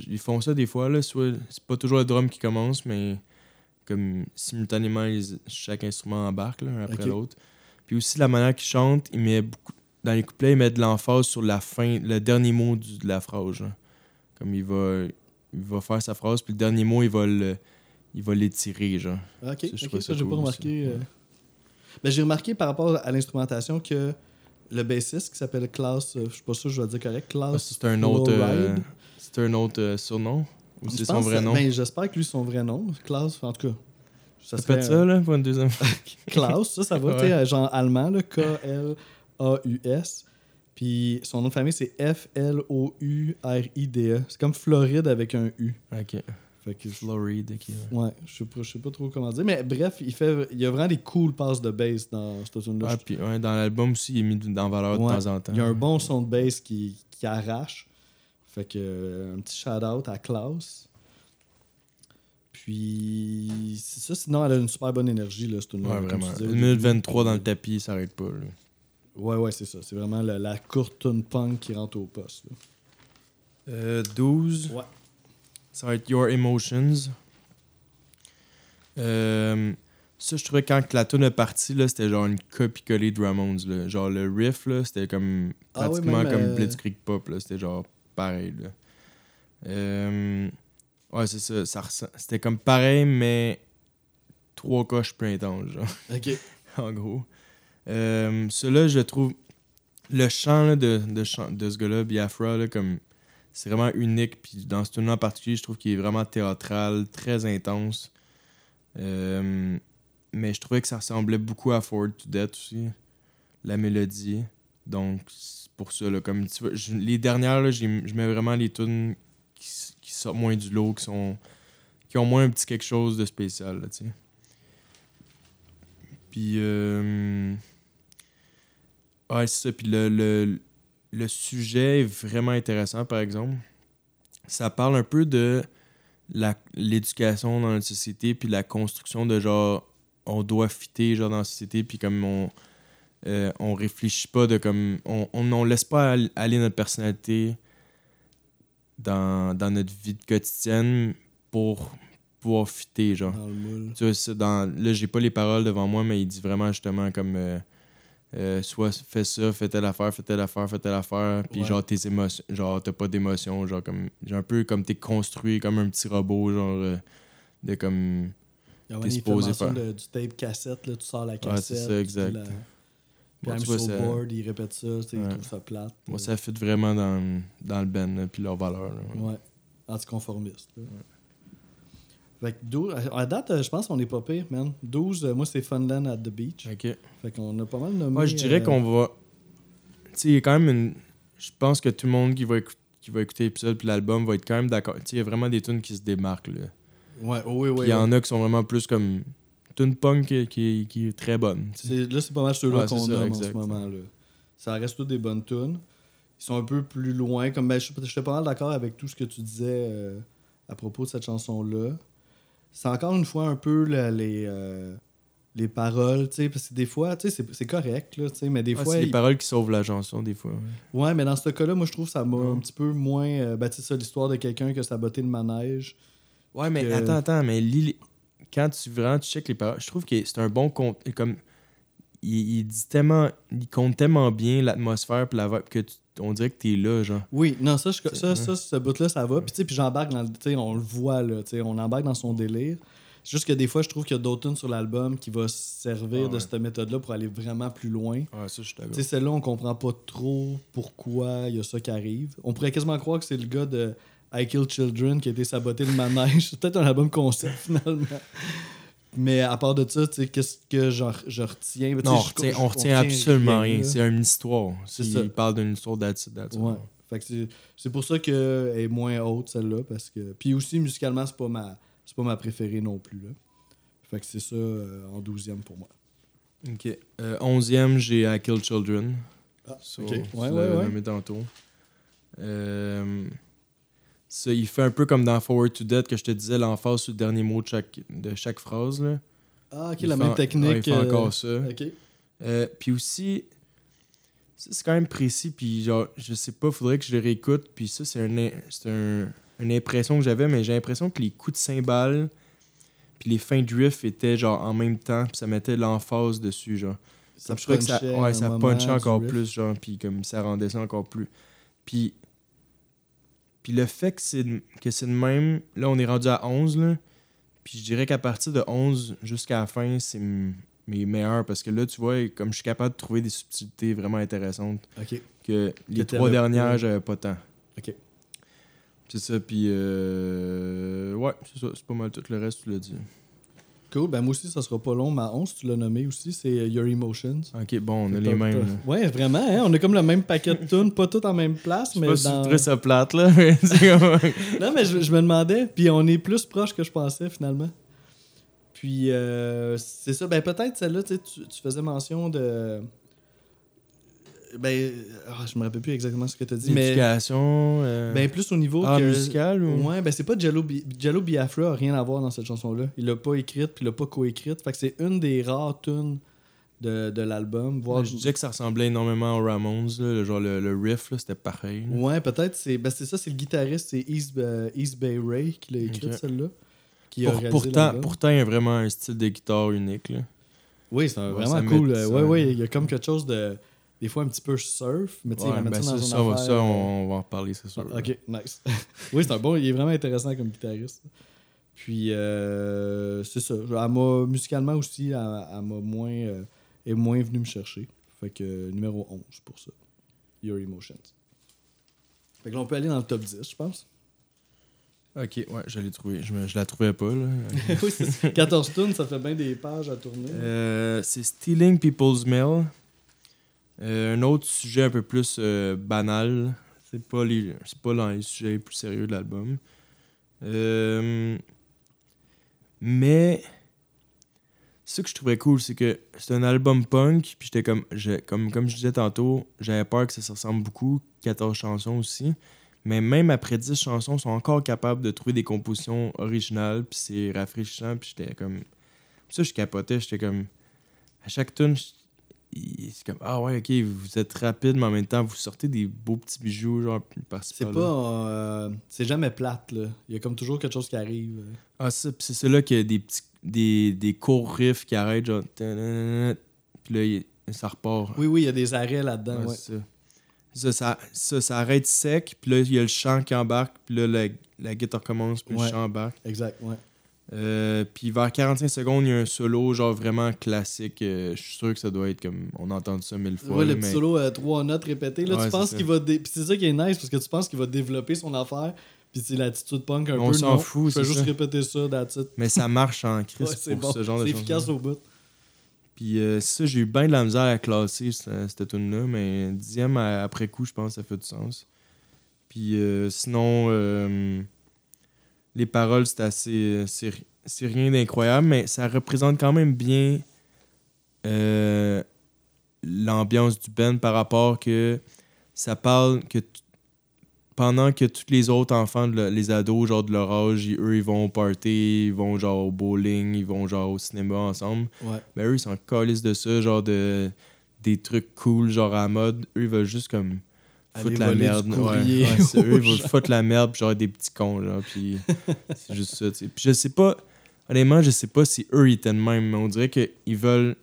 Ils font ça des fois là, soit c'est pas toujours le drum qui commence, mais comme simultanément chaque instrument embarque là, un après l'autre. Puis aussi la manière qu'ils chantent, il met beaucoup dans les couplets, il met de l'emphase sur la fin, le dernier mot du- de la phrase. genre. Comme il va il va faire sa phrase puis le dernier mot il va le il va l'étirer genre. Ok, Ça, je j'ai cool pas remarqué. euh. Ben, j'ai remarqué par rapport à l'instrumentation que le bassiste qui s'appelle Klaus, euh, je suis pas sûr que je vais le dire correct, Ah, Klaus. c'est un autre euh, un autre euh, surnom ou c'est son vrai nom? Ben, j'espère que lui, son vrai nom. Klaus, en tout cas. Ça serait, ça là pour une deuxième fois. Klaus, ça, ça va, Ouais. tu genre allemand, K-L-A-U-S. Puis son nom de famille, c'est F-L-O-U-R-I-D-E. C'est comme Floride avec un U. OK. Fait que Floride ok. ouais. Ouais, je sais pas, je sais pas trop comment dire. Mais bref, il, fait, il y a vraiment des cool passes de bass dans cette tune-là. Ah, puis ouais, dans l'album aussi, il est mis en valeur Ouais. de temps en temps. Il y a un bon son de bass qui, qui arrache. Fait que euh, un petit shout-out à Klaus. Puis c'est ça, sinon elle a une super bonne énergie là, cette Ouais, vraiment. 1 minute début. 23 dans le tapis, ça arrête pas. là. Ouais, ouais, c'est ça. C'est vraiment la, la courte tune punk qui rentre au poste. là. Euh, 12. Ouais. Ça va être Your Emotions. Euh, ça, je trouvais quand la tune est partie, là, c'était genre une copie-collée de Ramones. Là. Genre le riff, là, c'était comme Ah ouais, pratiquement comme euh, Blitzkrieg Pop. là. C'était genre pareil. Là. Euh, ouais, c'est ça. C'était comme pareil, mais trois coches plus intenses. Genre. Ok. en gros. Euh, Cela, je trouve. Le chant là, de, de, de ce gars-là, Biafra, là, comme. C'est vraiment unique. Puis dans ce tournoi en particulier, je trouve qu'il est vraiment théâtral, très intense. Euh, mais je trouvais que ça ressemblait beaucoup à Forward to Death aussi. La mélodie. Donc, pour ça, là, comme les dernières, là, je mets vraiment les tunes qui, qui sortent moins du lot, qui sont. qui ont moins un petit quelque chose de spécial, là, tu. Puis, euh... ouais, c'est ça. Puis le, le, le sujet est vraiment intéressant, par exemple. Ça parle un peu de l'éducation dans notre société, puis la construction de genre, on doit fitter genre, dans la société, puis comme on, euh, on réfléchit pas de comme. On, on, on laisse pas al- aller notre personnalité dans, dans notre vie quotidienne pour pouvoir fitter, genre. Dans le moule. Tu vois, dans, là, j'ai pas les paroles devant moi, mais il dit vraiment justement comme euh, euh, soit fais ça, fais telle affaire, fais telle affaire, fais telle affaire, puis Ouais. genre tes émotions, genre t'as pas d'émotions, genre comme, genre un peu comme t'es construit comme un petit robot, genre de comme. Il y a T'es supposé faire. de- du tape cassette, là, tu sors la Ouais, cassette. c'est ça, exact. Puis I'm so ça- bored, il répète ça, tu sais, il Ouais. trouve ça plate. Moi, ça fit vraiment dans, dans le ben, puis leur valeur. là. Ouais, anticonformiste. là. Fait que 12, à date, euh, je pense qu'on est pas pire, man. 12, euh, moi, c'est Funland at the Beach. Ok. Fait qu'on a pas mal nommé. Moi, je dirais euh, qu'on va. Tu sais, il y a quand même une. je pense que tout le monde qui va, écou- qui va écouter l'épisode puis l'album va être quand même d'accord. Tu sais, il y a vraiment des tunes qui se démarquent. Là. Ouais, oui, oui. il y en a qui sont vraiment plus comme. Tune punk qui, qui, qui est très bonne. Là, c'est pas mal ceux-là Ouais, qu'on nomme en ce moment. Là. Ça reste toutes des bonnes tunes. Ils sont un peu plus loin. Comme, ben, je j'étais pas mal d'accord avec tout ce que tu disais euh, à propos de cette chanson-là. C'est encore une fois un peu les, euh, les paroles, tu sais, parce que des fois, tu sais, c'est- correct, là, tu sais, mais des Ouais, fois... c'est les paroles qui sauvent la chanson, des fois. ouais. Ouais, mais dans ce cas-là, moi, je trouve que ça m'a un petit peu moins... Euh, ben, ça, l'histoire de quelqu'un qui a saboté le manège. Ouais, mais que- attends, attends, mais lis quand tu vraiment tu checkes les paroles, je trouve que c'est un bon compte. Comme il, il dit tellement, il compte tellement bien l'atmosphère puis la vibe que tu- on dirait que t'es là, genre. Oui, non, ça, je- ça, ça, ce bout-là, ça va. Puis, tu sais, puis j'embarque dans le. On le voit, là. On embarque dans son délire. C'est juste que des fois, je trouve qu'il y a d'autres tunes sur l'album qui va se servir Ah de cette méthode-là pour aller vraiment plus loin. Ouais, ça, je suis d'accord. Tu sais, celle-là, on comprend pas trop pourquoi il y a ça qui arrive. On pourrait quasiment croire que c'est le gars de I Kill Children qui a été saboté le manège. C'est peut-être un album concept, finalement. Mais à part de ça, tu sais, qu'est-ce que j'en- je retiens? Ben, Non, on je- retient, je- on retient absolument rien. C'est une histoire. C'est ça. Il parle d'une histoire all. Ouais. Fait que c'est- c'est pour ça qu'elle est moins haute, celle-là. Parce que... Puis aussi, musicalement, c'est pas ma c'est pas ma préférée non plus. Là. Fait que c'est ça euh, en douzième pour moi. Ok. Euh, onzième, j'ai I Kill Children. Ah, So, ok. Ouais, ouais, ouais. nommé tantôt. Euh, ça, il fait un peu comme dans Forward to Death que je te disais, l'emphase sur le dernier mot de chaque, de chaque phrase. Là. Ah, ok, Il la fait même technique. ouais, il fait euh, encore ça. Ok. Euh, puis aussi, ça, c'est quand même précis, puis genre, je sais pas, faudrait que je le réécoute, puis ça, c'est un, un- une impression que j'avais, mais j'ai l'impression que les coups de cymbales, puis les fins de riff étaient genre en même temps, puis ça mettait l'emphase dessus, genre. Ça je trouvais que ça, punchait ouais, ça punchait encore riff. plus, genre, puis comme ça rendait ça encore plus. Puis, puis le fait que c'est de- même, là, on est rendu à 11, là, puis je dirais qu'à partir de 11 jusqu'à la fin, c'est mes meilleurs, parce que là, tu vois, comme je suis capable de trouver des subtilités vraiment intéressantes, que les Que trois dernières, j'avais pas tant. Ok. C'est ça, puis euh, ouais, c'est ça, c'est pas mal tout le reste, tu l'as dit. Cool. Ben, moi aussi, ça sera pas long. Ma 11, tu l'as nommé aussi, c'est euh, Your Emotions. Ok, bon, on a les mêmes. là. Ouais, vraiment. Hein? On a comme le même paquet de tunes, pas toutes en même place, Je sais mais pas si tu dans... plate, là. Non, mais je, je me demandais. Puis on est plus proche que je pensais, finalement. Puis, euh, c'est ça. Ben, peut-être celle-là, tu tu faisais mention de. Ben, ah, je me rappelle plus exactement ce que tu as dit. Mais, Éducation. euh, ben, plus au niveau. ah, que... musical ou? Ouais, ben, c'est pas Jello, Bi- Jello Biafra, a rien à voir dans cette chanson-là. Il l'a pas écrite, puis il l'a pas coécrite. Fait que c'est une des rares tunes de, de l'album. Voire... Je disais que ça ressemblait énormément aux Ramones, là, genre le, le riff, là, c'était pareil. là. Ouais, peut-être. C'est ben, c'est ça, c'est le guitariste, c'est East, euh, East Bay Ray qui l'a écrite, Ok. celle-là. Qui Pour- pourtant, l'album. pourtant, il y a vraiment un style de guitare unique. Là. Oui, c'est Ouais, vraiment cool. met- euh, ouais, il y a comme quelque chose de. Des fois un petit peu surf, mais tu sais, Ouais, ben ça dans on va- affaire, ça, euh, on, on va en reparler, c'est sûr. Ok, nice. oui, c'est un bon. Il est vraiment intéressant comme guitariste. Puis, euh, c'est ça. Elle musicalement aussi, elle, elle m'a moins. euh, est moins venue me chercher. Fait que numéro 11 pour ça. Your Emotions. Fait que là, on peut aller dans le top 10, je pense. Ok, ouais, je l'ai trouvé. Je, me- je la trouvais pas. Là. oui, c'est ça. 14 tunes, ça fait bien des pages à tourner. Euh, c'est Stealing People's Mail. Euh, un autre sujet un peu plus euh, banal. C'est pas les c'est pas dans les sujets les plus sérieux de l'album. Euh, mais ce que je trouvais cool, c'est que c'est un album punk, puis j'étais comme, je- comme, comme je disais tantôt, j'avais peur que ça se ressemble beaucoup, 14 chansons aussi. Mais même après 10 chansons, ils sont encore capables de trouver des compositions originales, puis c'est rafraîchissant, puis j'étais comme. Ça, je capotais, j'étais comme. À chaque tune, c'est comme Ah ouais, ok, vous êtes rapide, mais en même temps, vous sortez des beaux petits bijoux, genre par-ci C'est pas. euh, c'est jamais plate, là. Il y a comme toujours quelque chose qui arrive. Ah, ça, c'est celui-là qui a des petits. Des, des courts riffs qui arrêtent, genre. Puis là, ça repart. Oui, oui, il y a des arrêts ouais. c'est ça. Ça, ça, ça, ça arrête sec, puis là, il y a le chant qui embarque, puis là, la, la guitare commence, puis Ouais. le chant embarque. Exact, ouais. Euh, puis vers 45 secondes, il y a un solo, genre vraiment classique. Euh, je suis sûr que ça doit être comme. On a entendu ça mille fois. Ouais, le petit solo à trois notes répétées. Là, Ouais, tu penses qu'il va. dé- Puis c'est ça qui est nice, parce que tu penses qu'il va développer son affaire. Puis c'est l'attitude punk un On peu. s'en non, fout, Je juste ça. répéter ça, that's it. Mais ça marche en crise Ouais, c'est bon. ce genre de C'est efficace au bout. Puis euh, ça, j'ai eu bien de la misère à classer cette, tune-là, mais dixième à- après coup, je pense que ça fait du sens. Puis euh, sinon, euh, les paroles, c'est assez. C'est rien d'incroyable, mais ça représente quand même bien euh, l'ambiance du band par rapport que ça parle que pendant que tous les autres enfants, de le- les ados, genre de leur âge, ils- eux, ils vont au party, ils vont genre au bowling, ils vont genre au cinéma ensemble. Ouais. Ben eux, ils sont calices de ça, genre de des trucs cool, genre à la mode. Eux, ils veulent juste comme Foutre la merde. Ouais, ouais, c'est eux, ils la merde, puis genre des petits cons, genre. Puis c'est juste ça. Puis je sais pas, honnêtement, je sais pas si eux, ils étaient de même, mais on dirait qu'ils veulent.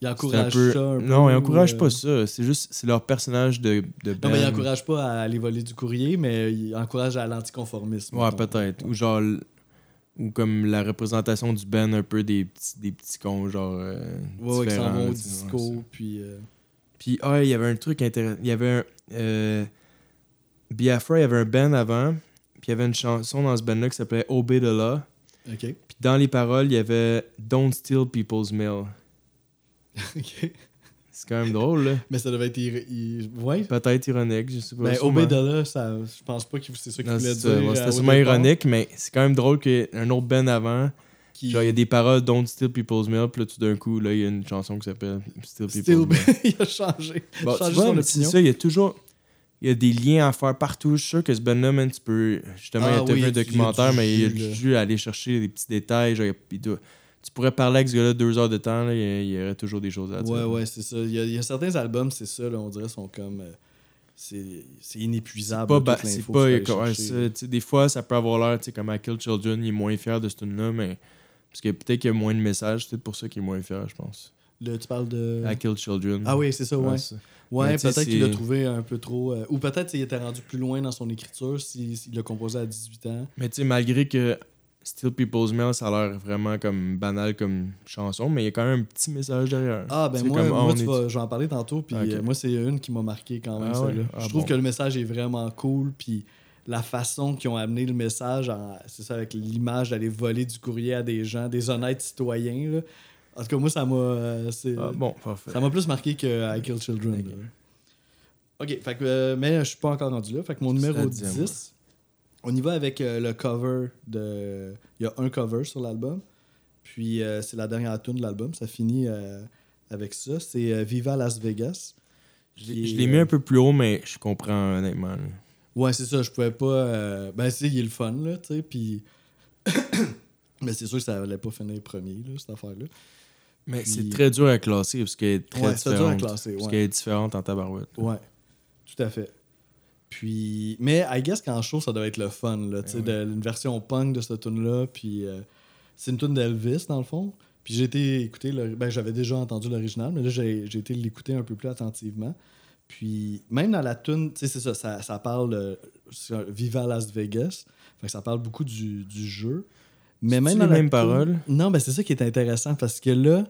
Il c'est encourage un peu- ça un peu. Non, ils encouragent euh, pas ça. C'est juste, c'est leur personnage de, de Non, mais il band. encourage pas à aller voler du courrier, mais il encourage à l'anticonformisme. Ouais, peut-être. Ou genre. Ou comme la représentation du band, un peu des petits, des petits cons, genre. euh, Ouais, ouais, qui s'en vont là, au disco, puis... euh, Puis, ah, il y avait un truc intéressant. Il y avait un. Euh, Biafra, il y avait un band avant. Puis il y avait une chanson dans ce band-là qui s'appelait Obey the Law. OK. Puis dans les paroles, il y avait Don't steal people's mail. OK. C'est quand même drôle, là. Mais ça devait être... ir- Ouais. Peut-être ironique, je sais pas. Ben, sûrement. Obedala, ça, je pense pas que c'est ça qu'il voulait dire. euh, C'était sûrement ironique, mais c'est quand même drôle qu'un autre band avant, qui- genre, il y a des paroles Don't steal people's mail, puis là, tout d'un coup, là, il y a une chanson qui s'appelle Steal people's Still, il a changé. Bon, tu changé vois, son opinion. ça, il y a toujours. Il y a des liens à faire partout. Je suis sûr que ce man, tu peux. Justement, Ah il y a oui, un documentaire, du mais il y a à aller chercher des petits détails. Genre, il doit- tu pourrais parler avec ce gars-là deux heures de temps, là, il, y aurait toujours des choses à dire. Ouais, ouais, c'est ça. Il y, a, il y a certains albums, c'est ça, là, on dirait, sont comme. euh, c'est c'est inépuisable. Pas, là, ba- toute c'est l'info pas. qu'il faut aller ouais, chercher, ça, là. tu sais, des fois, ça peut avoir l'air, tu sais, comme à Kill Children, il est moins fier de ce tune-là, mais. Parce que peut-être qu'il y a moins de messages, c'est peut-être pour ça qu'il est moins fier, je pense. Là, tu parles de. À Kill Children. Ah oui, c'est ça, ouais. Ouais, peut-être qu'il l'a trouvé un peu trop. euh, ou peut-être qu'il était rendu plus loin dans son écriture s'il l'a composé à 18 ans. Mais tu sais, malgré que Still People's Mail, ça a l'air vraiment comme banal comme chanson, mais il y a quand même un petit message derrière. Ah, ben moi, comme, moi ah, on tu est- vas- je vais en parler tantôt. Puis Ok. euh, moi, c'est une qui m'a marqué quand même, Ah celle-là. ouais? Ah je trouve bon. que le message est vraiment cool. Puis la façon qu'ils ont amené le message, c'est ça, avec l'image d'aller voler du courrier à des gens, des honnêtes citoyens. Là. En tout cas, moi, ça m'a. euh, Ah, bon, parfait. Ça m'a plus marqué que I Kill Children. Ok. là. Ok, fait que, euh, mais je suis pas encore rendu là. Fait que mon numéro la dixième, 10, on y va avec euh, le cover de. Il y a un cover sur l'album. Puis euh, c'est la dernière tune de l'album. Ça finit euh, avec ça. C'est euh, Viva Las Vegas. Je l'ai- est, mis euh, un peu plus haut, mais je comprends honnêtement. Ouais, c'est ça. Je pouvais pas. euh, Ben, c'est, il est le fun, là, tu sais. Puis. mais c'est sûr que ça allait pas finir premier, là, cette affaire-là. Mais Puis- c'est très dur à classer parce qu'elle est très Ouais, c'est dur à différente. classer, Parce ouais. qu'elle est différente en tabarouette. Ouais, tout à fait. Puis, mais I guess qu'en show, ça doit être le fun, là, tu sais, Ben ouais. une version punk de cette tune-là, puis euh, c'est une tune d'Elvis, dans le fond. Puis j'ai été écouter, le, ben j'avais déjà entendu l'original, mais là, j'ai j'ai été l'écouter un peu plus attentivement. Puis, même dans la tune, tu sais, c'est ça, ça, ça parle euh, Viva Las Vegas, fait que ça parle beaucoup du, du jeu. Mais même les dans la mêmes tune- paroles? Non, ben c'est ça qui est intéressant, parce que là,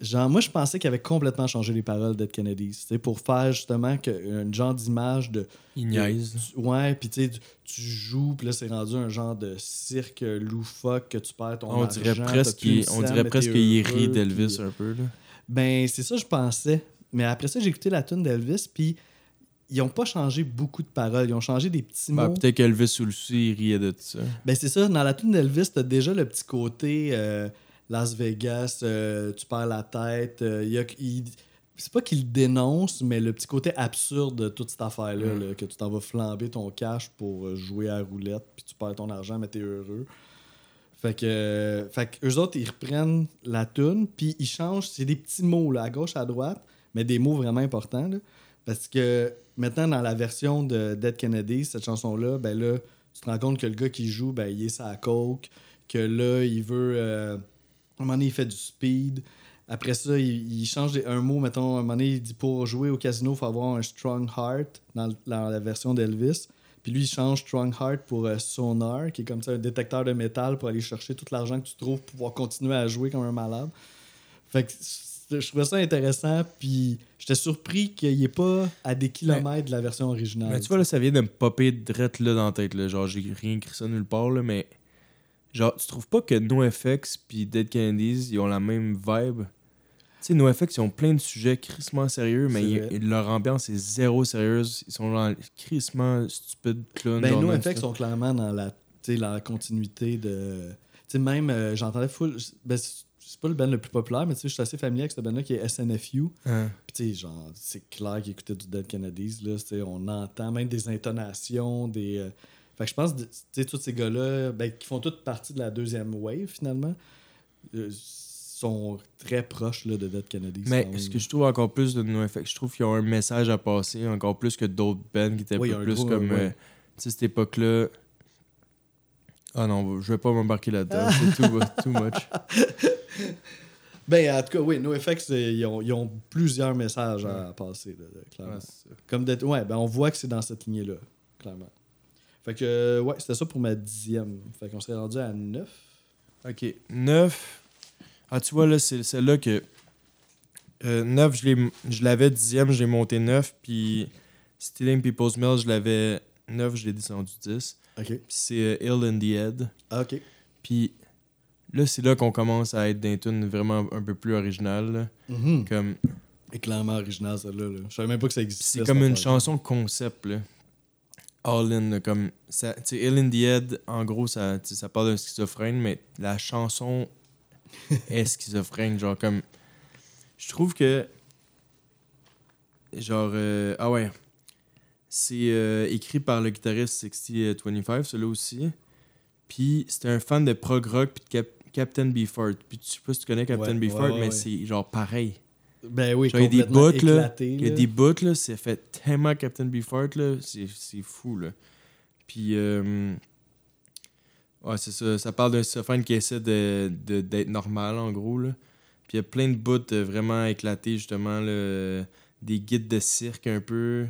Genre, moi, je pensais qu'il avait complètement changé les paroles d'Ed Kennedy. Sais, pour faire justement que, un genre d'image de. Il niaise. tu- Ouais, puis tu tu- joues, puis là, c'est rendu un genre de cirque loufoque que tu perds ton On argent. dirait presque on dirait presque qu'il rit d'Elvis un peu. Là. Ben, c'est ça, je pensais. Mais après ça, j'ai écouté la tune d'Elvis, puis ils ont pas changé beaucoup de paroles. Ils ont changé des petits Ben, mots. Peut-être qu'Elvis dessus, il riait de tout ça. Ben c'est ça, dans la tune d'Elvis, t'as déjà le petit côté euh, Las Vegas, euh, tu perds la tête. euh, y a- c'est pas qu'il dénonce, mais le petit côté absurde de toute cette affaire-là, Mm. là, que tu t'en vas flamber ton cash pour jouer à la roulette, puis tu perds ton argent, mais t'es heureux. Fait que, fait que eux autres, ils reprennent la tune, puis ils changent, c'est des petits mots, là, à gauche, à droite, mais des mots vraiment importants, là. Parce que maintenant, dans la version de Dead Kennedy, cette chanson-là, ben là, tu te rends compte que le gars qui joue, ben, il est sa coke, que là, il veut. euh, à un moment donné, il fait du speed. Après ça, il, change un mot, mettons, à un moment donné, il dit pour jouer au casino, il faut avoir un strong heart dans, la version d'Elvis. Puis lui, il change strong heart pour euh, sonar, qui est comme ça, un détecteur de métal pour aller chercher tout l'argent que tu trouves pour pouvoir continuer à jouer comme un malade. Fait que je trouvais ça intéressant, puis j'étais surpris qu'il n'y ait pas à des kilomètres de la version originale. Mais tu vois, là, ça vient de me popper direct là dans la tête. Là. Genre, j'ai rien écrit ça nulle part, là, mais. Genre, tu trouves pas que NoFX puis Dead Kennedys, ils ont la même vibe? sais, NoFX, ils ont plein de sujets crissement sérieux, mais ils- leur ambiance est zéro sérieuse. Ils sont genre crissement stupides clowns. Ben, genre nous, non-stop. FX sont clairement dans la, tu dans la continuité de. Tu sais, même, euh, j'entendais full. Ben, c'est pas le band le plus populaire, mais tu sais, je suis assez familier avec ce band-là qui est SNFU. Hein. Puis, tu sais, genre, c'est clair qu'ils écoutaient du Dead Kennedys, là. tu sais, On entend même des intonations, des. euh, Fait que je pense, tu sais, tous ces gars-là, ben, qui font toutes partie de la deuxième wave, finalement, euh, sont très proches là, de Dead Kennedys. Mais ce que je trouve encore plus de NoFX, je trouve qu'ils ont un message à passer, encore plus que d'autres bands qui étaient Oui, plus gros, comme. ouais. euh, tu sais, cette époque-là. Ah non, je vais pas m'embarquer là-dedans. c'est too, too much. Ben, en tout cas, oui, NoFX, euh, ils ont, ils ont plusieurs messages à passer, là, clairement. Ouais. Comme d'être. Ouais, ben on voit que c'est dans cette lignée-là, clairement. Fait que, euh, ouais, c'était ça pour ma dixième. Fait qu'on serait rendu à 9. Ok, 9. Ah, tu vois, là, c'est celle-là que. 9, je l'ai- je l'avais dixième, j'ai monté 9. Puis Stealing People's Mail, je l'avais 9, je l'ai descendu 10. Ok. Puis c'est euh, Ill in the Head. Ah, ok. Puis là, c'est là qu'on commence à être dans une tune vraiment un peu plus originale. Mhm. Comme, Et clairement original, celle-là. Là. Je savais même pas que ça existait. c'est comme une chanson concept. Là. All in. là, comme, ça- Ill in the Head, en gros, ça, ça parle d'un schizophrène, mais la chanson est schizophrène. Genre, comme. Je trouve que. Genre. euh, ah ouais. C'est euh, écrit par le guitariste 6025, celui-là aussi. Puis c'était un fan de prog rock puis de Cap- Captain Beefheart. Puis tu sais pas si tu connais Captain Ouais, Beefheart, ouais, mais c'est genre pareil. Ben oui, Genre, il y a des bouts, là. Il y a des bouts, là, c'est fait tellement Captain Beefheart, là, c'est fou, là. Puis, euh, ouais, c'est ça, ça parle d'un schizophrène qui essaie de- de- d'être normal, en gros, là. Puis il y a plein de bouts euh, vraiment éclatés, justement, là, des guides de cirque un peu,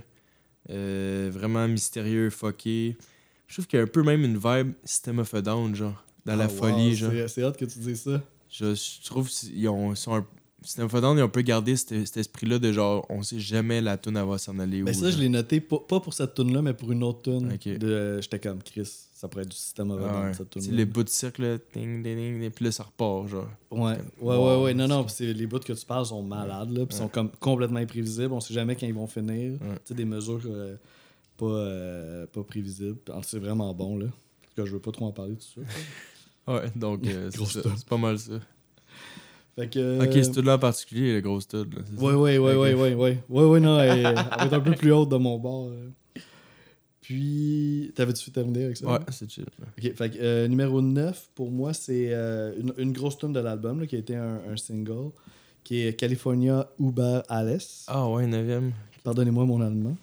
euh, vraiment mystérieux, fucké. Je trouve qu'il y a un peu même une vibe System of a Down, genre, dans la Ah, folie, genre. c'est- hâte que tu dises ça. Je, je trouve qu'ils ont, sont un, System of a Down, ils ont un peu gardé cet, cet esprit-là de genre, on sait jamais la tune va s'en aller. Ben ça, genre. je l'ai noté, pas, pas pour cette tune-là, mais pour une autre tune. De J'étais comme Chris, ça pourrait être du système of a Down, ouais. tune les bouts de cirque, là, ding, ding, ding, ding, puis là, ça repart, genre. Ouais, ouais, Comme, ouais, wow, ouais. Non, non, c'est- les bouts que tu parles sont malades, là, puis Ouais. sont comme complètement imprévisibles. On sait jamais quand ils vont finir. Tu sais, des mesures euh, pas, euh, pas prévisibles. C'est vraiment bon, là. En tout cas, je veux pas trop en parler tout là. Ouais, donc, euh, c'est ça. pas mal ça. Fait que. Ok, ce là en particulier, le gros stud, là. ça? Ouais, ouais, ouais, ouais, ouais, ouais. Ouais, ouais, non, elle, elle va être un peu plus haute de mon bord. Puis, t'avais-tu terminé avec ça? Ouais, c'est chill. Ok, fait que, euh, numéro 9, pour moi, c'est euh, une, une grosse tune de l'album, qui a été un, un single, qui est California Uber Alice. Ah ouais, 9 Pardonnez-moi mon allemand.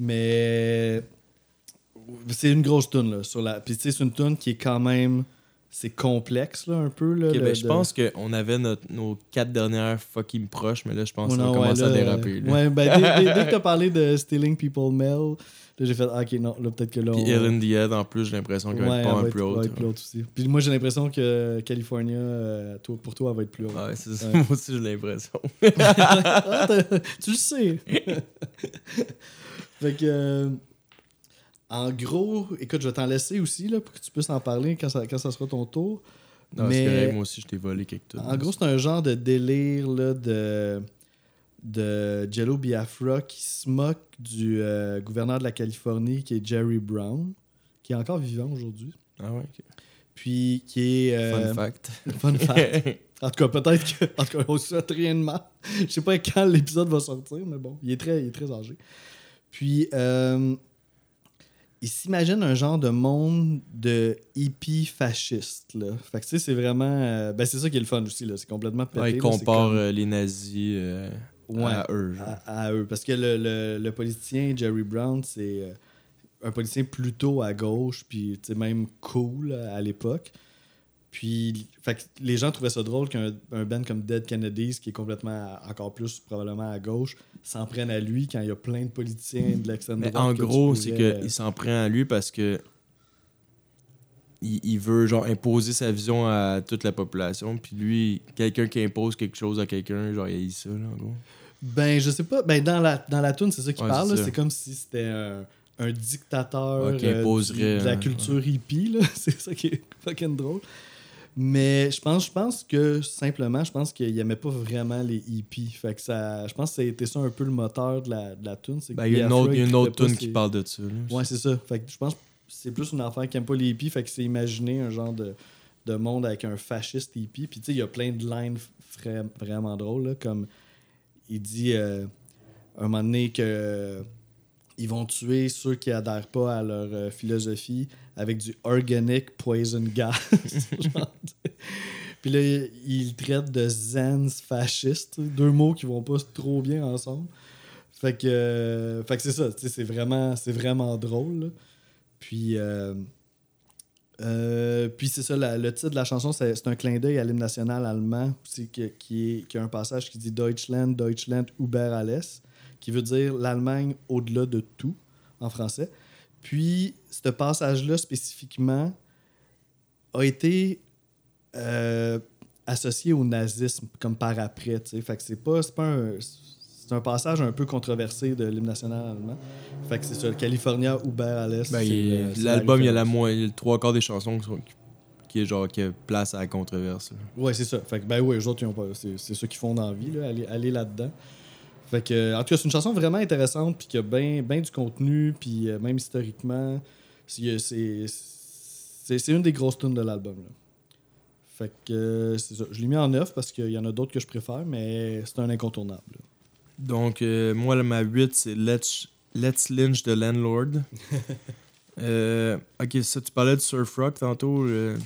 Mais c'est une grosse tune là sur la puis tu sais c'est une tune qui est quand même c'est complexe là un peu là. Le- ben, je de- pense qu'on avait notre, nos quatre dernières fucking proches, mais là, je pense Oh qu'on commencer ouais, à déraper. Ouais, ben dès, dès- dès que t'as parlé de Stealing People Mail, là j'ai fait ah, ok non là peut-être que là Puis on... The Head, en plus, j'ai l'impression qu'elle va Ouais, être elle pas va un être- plus va haute. être plus haute aussi. Puis moi j'ai l'impression que California euh, toi, pour toi elle va être plus haute. Ouais, c'est ça. Ouais. Moi aussi, j'ai l'impression. Ah, tu le sais. fait que. euh, en gros, écoute, je vais t'en laisser aussi là, pour que tu puisses en parler quand ça, quand ça sera ton tour. Non, c'est Mais- correct, moi aussi, je t'ai volé quelque chose. En gros, c'est un genre de délire là, de, de Jello Biafra qui se moque du euh, gouverneur de la Californie qui est Jerry Brown, qui est encore vivant aujourd'hui. Ah ouais, ok. Puis qui est. euh, Fun fact. Fun fact. En tout cas, peut-être que. En tout cas, on se souhaite rien de mal. Je sais pas quand l'épisode va sortir, mais bon, il est très, il est très âgé. Puis, euh, il s'imagine un genre de monde de hippie fasciste. Là. Fait que tu sais, c'est vraiment. euh, ben, c'est ça qui est le fun aussi, là. C'est complètement pété. Ouais, il compare comme- les nazis Ouais. à eux. genre. à, à eux. Parce que le, le- le politicien Jerry Brown, c'est euh, un politicien plutôt à gauche, puis même cool à, l'époque. Puis, fait que les gens trouvaient ça drôle qu'un un band comme Dead Kennedys, qui est complètement à- encore plus probablement à gauche, s'en prenne à lui quand il y a plein de politiciens de l'extrême Mais droite. en gros, c'est euh, qu'il s'en prend à lui parce que il, il veut genre imposer sa vision à toute la population. Puis lui, quelqu'un qui impose quelque chose à quelqu'un, genre il a ça, là, en gros. Ben, je sais pas. Ben, dans la, dans la tune, c'est ça Ouais, parle. c'est comme si c'était un, un dictateur Ouais, qui euh, imposerait, de la culture hippie. C'est ça qui est fucking drôle. Mais je pense, je pense que simplement, je pense qu'il aimait pas vraiment les hippies. Fait que ça, je pense que ça a été ça un peu le moteur de la, de la que Ben, il y a une autre, une autre qui parle de ça. là. Ouais, c'est ça. Fait que je pense que c'est plus une affaire qui aime pas les hippies. Fait que c'est imaginer un genre de, de monde avec un fasciste hippie. Puis tu sais, il y a plein de lines vra- vraiment drôles. là, comme il dit euh, un moment donné que euh, ils vont tuer ceux qui adhèrent pas à leur euh, philosophie avec du organic poison gas. Puis là, il traite de zens fasciste, deux mots qui vont pas trop bien ensemble. Fait que, euh, fait que c'est ça, c'est vraiment, vraiment drôle. Puis, euh, puis c'est ça, le titre de la chanson, c'est un clin d'œil à l'hymne national allemand, aussi, que- qui, est, qui a un passage qui dit Deutschland, Deutschland über alles, qui veut dire l'Allemagne au-delà de tout en français. Puis, ce passage-là spécifiquement a été euh, associé au nazisme comme par après. Fait que c'est pas, pas un. C'est un passage un peu controversé de l'hymne national allemand. Fait que c'est ça, le California Uber à l'Est. Ben, L'album, il y a la le trois quarts des chansons qui, sont- qui est genre qui a place à la controverse. là. Ouais, c'est ça. Fait que, ben oui, eux autres, ils ont pas. C'est, ceux qui font dans la vie, là, aller, aller là-dedans. Fait que, en tout cas, c'est une chanson vraiment intéressante, puis qui a bien ben du contenu, puis euh, même historiquement, c'est, c'est, une des grosses tunes de l'album. là. Fait que, euh, c'est ça. Je l'ai mis en neuf parce qu'il y en a d'autres que je préfère, mais c'est un incontournable. là. Donc, euh, moi, là, ma 8, c'est Let's, Let's Lynch the Landlord. Euh, ok, ça, tu parlais de surf rock tantôt. euh,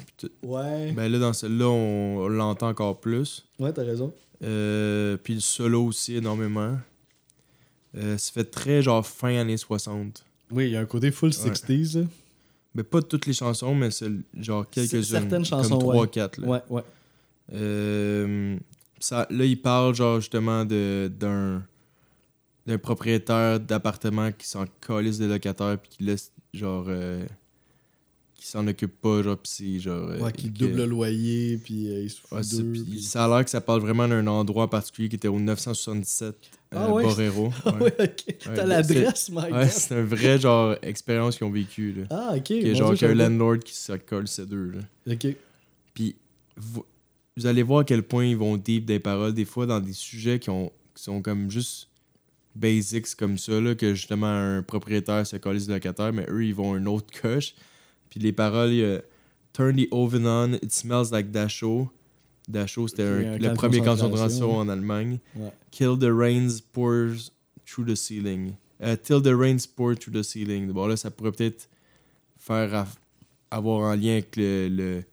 Ouais. ben là, dans celle-là, on, on l'entend encore plus. Ouais, t'as raison. Euh, puis le solo aussi, énormément. Euh, ça fait très genre fin années 60. Oui, il y a un côté full Ouais. 60s. là. Mais pas toutes les chansons, mais c'est genre quelques-unes. certaines chansons, Comme ouais. 3-4. là. Ouais, ouais. Ça, là, il parle genre justement d'un d'un propriétaire d'appartement qui s'en calisse des locataires puis qui laisse genre euh, qui s'en occupe pas genre pis c'est genre euh, Ouais, qui que- double le loyer, puis euh, il se fout Ouais, c'est- d'eux, puis puis- ça a l'air que ça parle vraiment d'un endroit particulier qui était au 977 Ah euh, ouais? Borrero. Ah Ouais. ok. T'as Ouais, l'adresse, my Ouais, God. c'est un vrai genre expérience qu'ils ont vécu là. Ah, ok. Qui est genre qu'un landlord qui se colle ces deux là. Ok. Puis vous, allez voir à quel point ils vont deep des paroles, des fois dans des sujets qui, ont, qui sont comme juste basics comme ça, là, que justement un propriétaire se colle des locataires, mais eux ils vont une autre coche. Puis les paroles, il y a Turn the oven on, it smells like Dachau. Dachau, c'était un- un camp le de concentration en Allemagne. Ouais. Kill the rains pours through the ceiling. Euh, till the rains pour through the ceiling. Bon, là, ça pourrait peut-être faire avoir en lien avec le, le-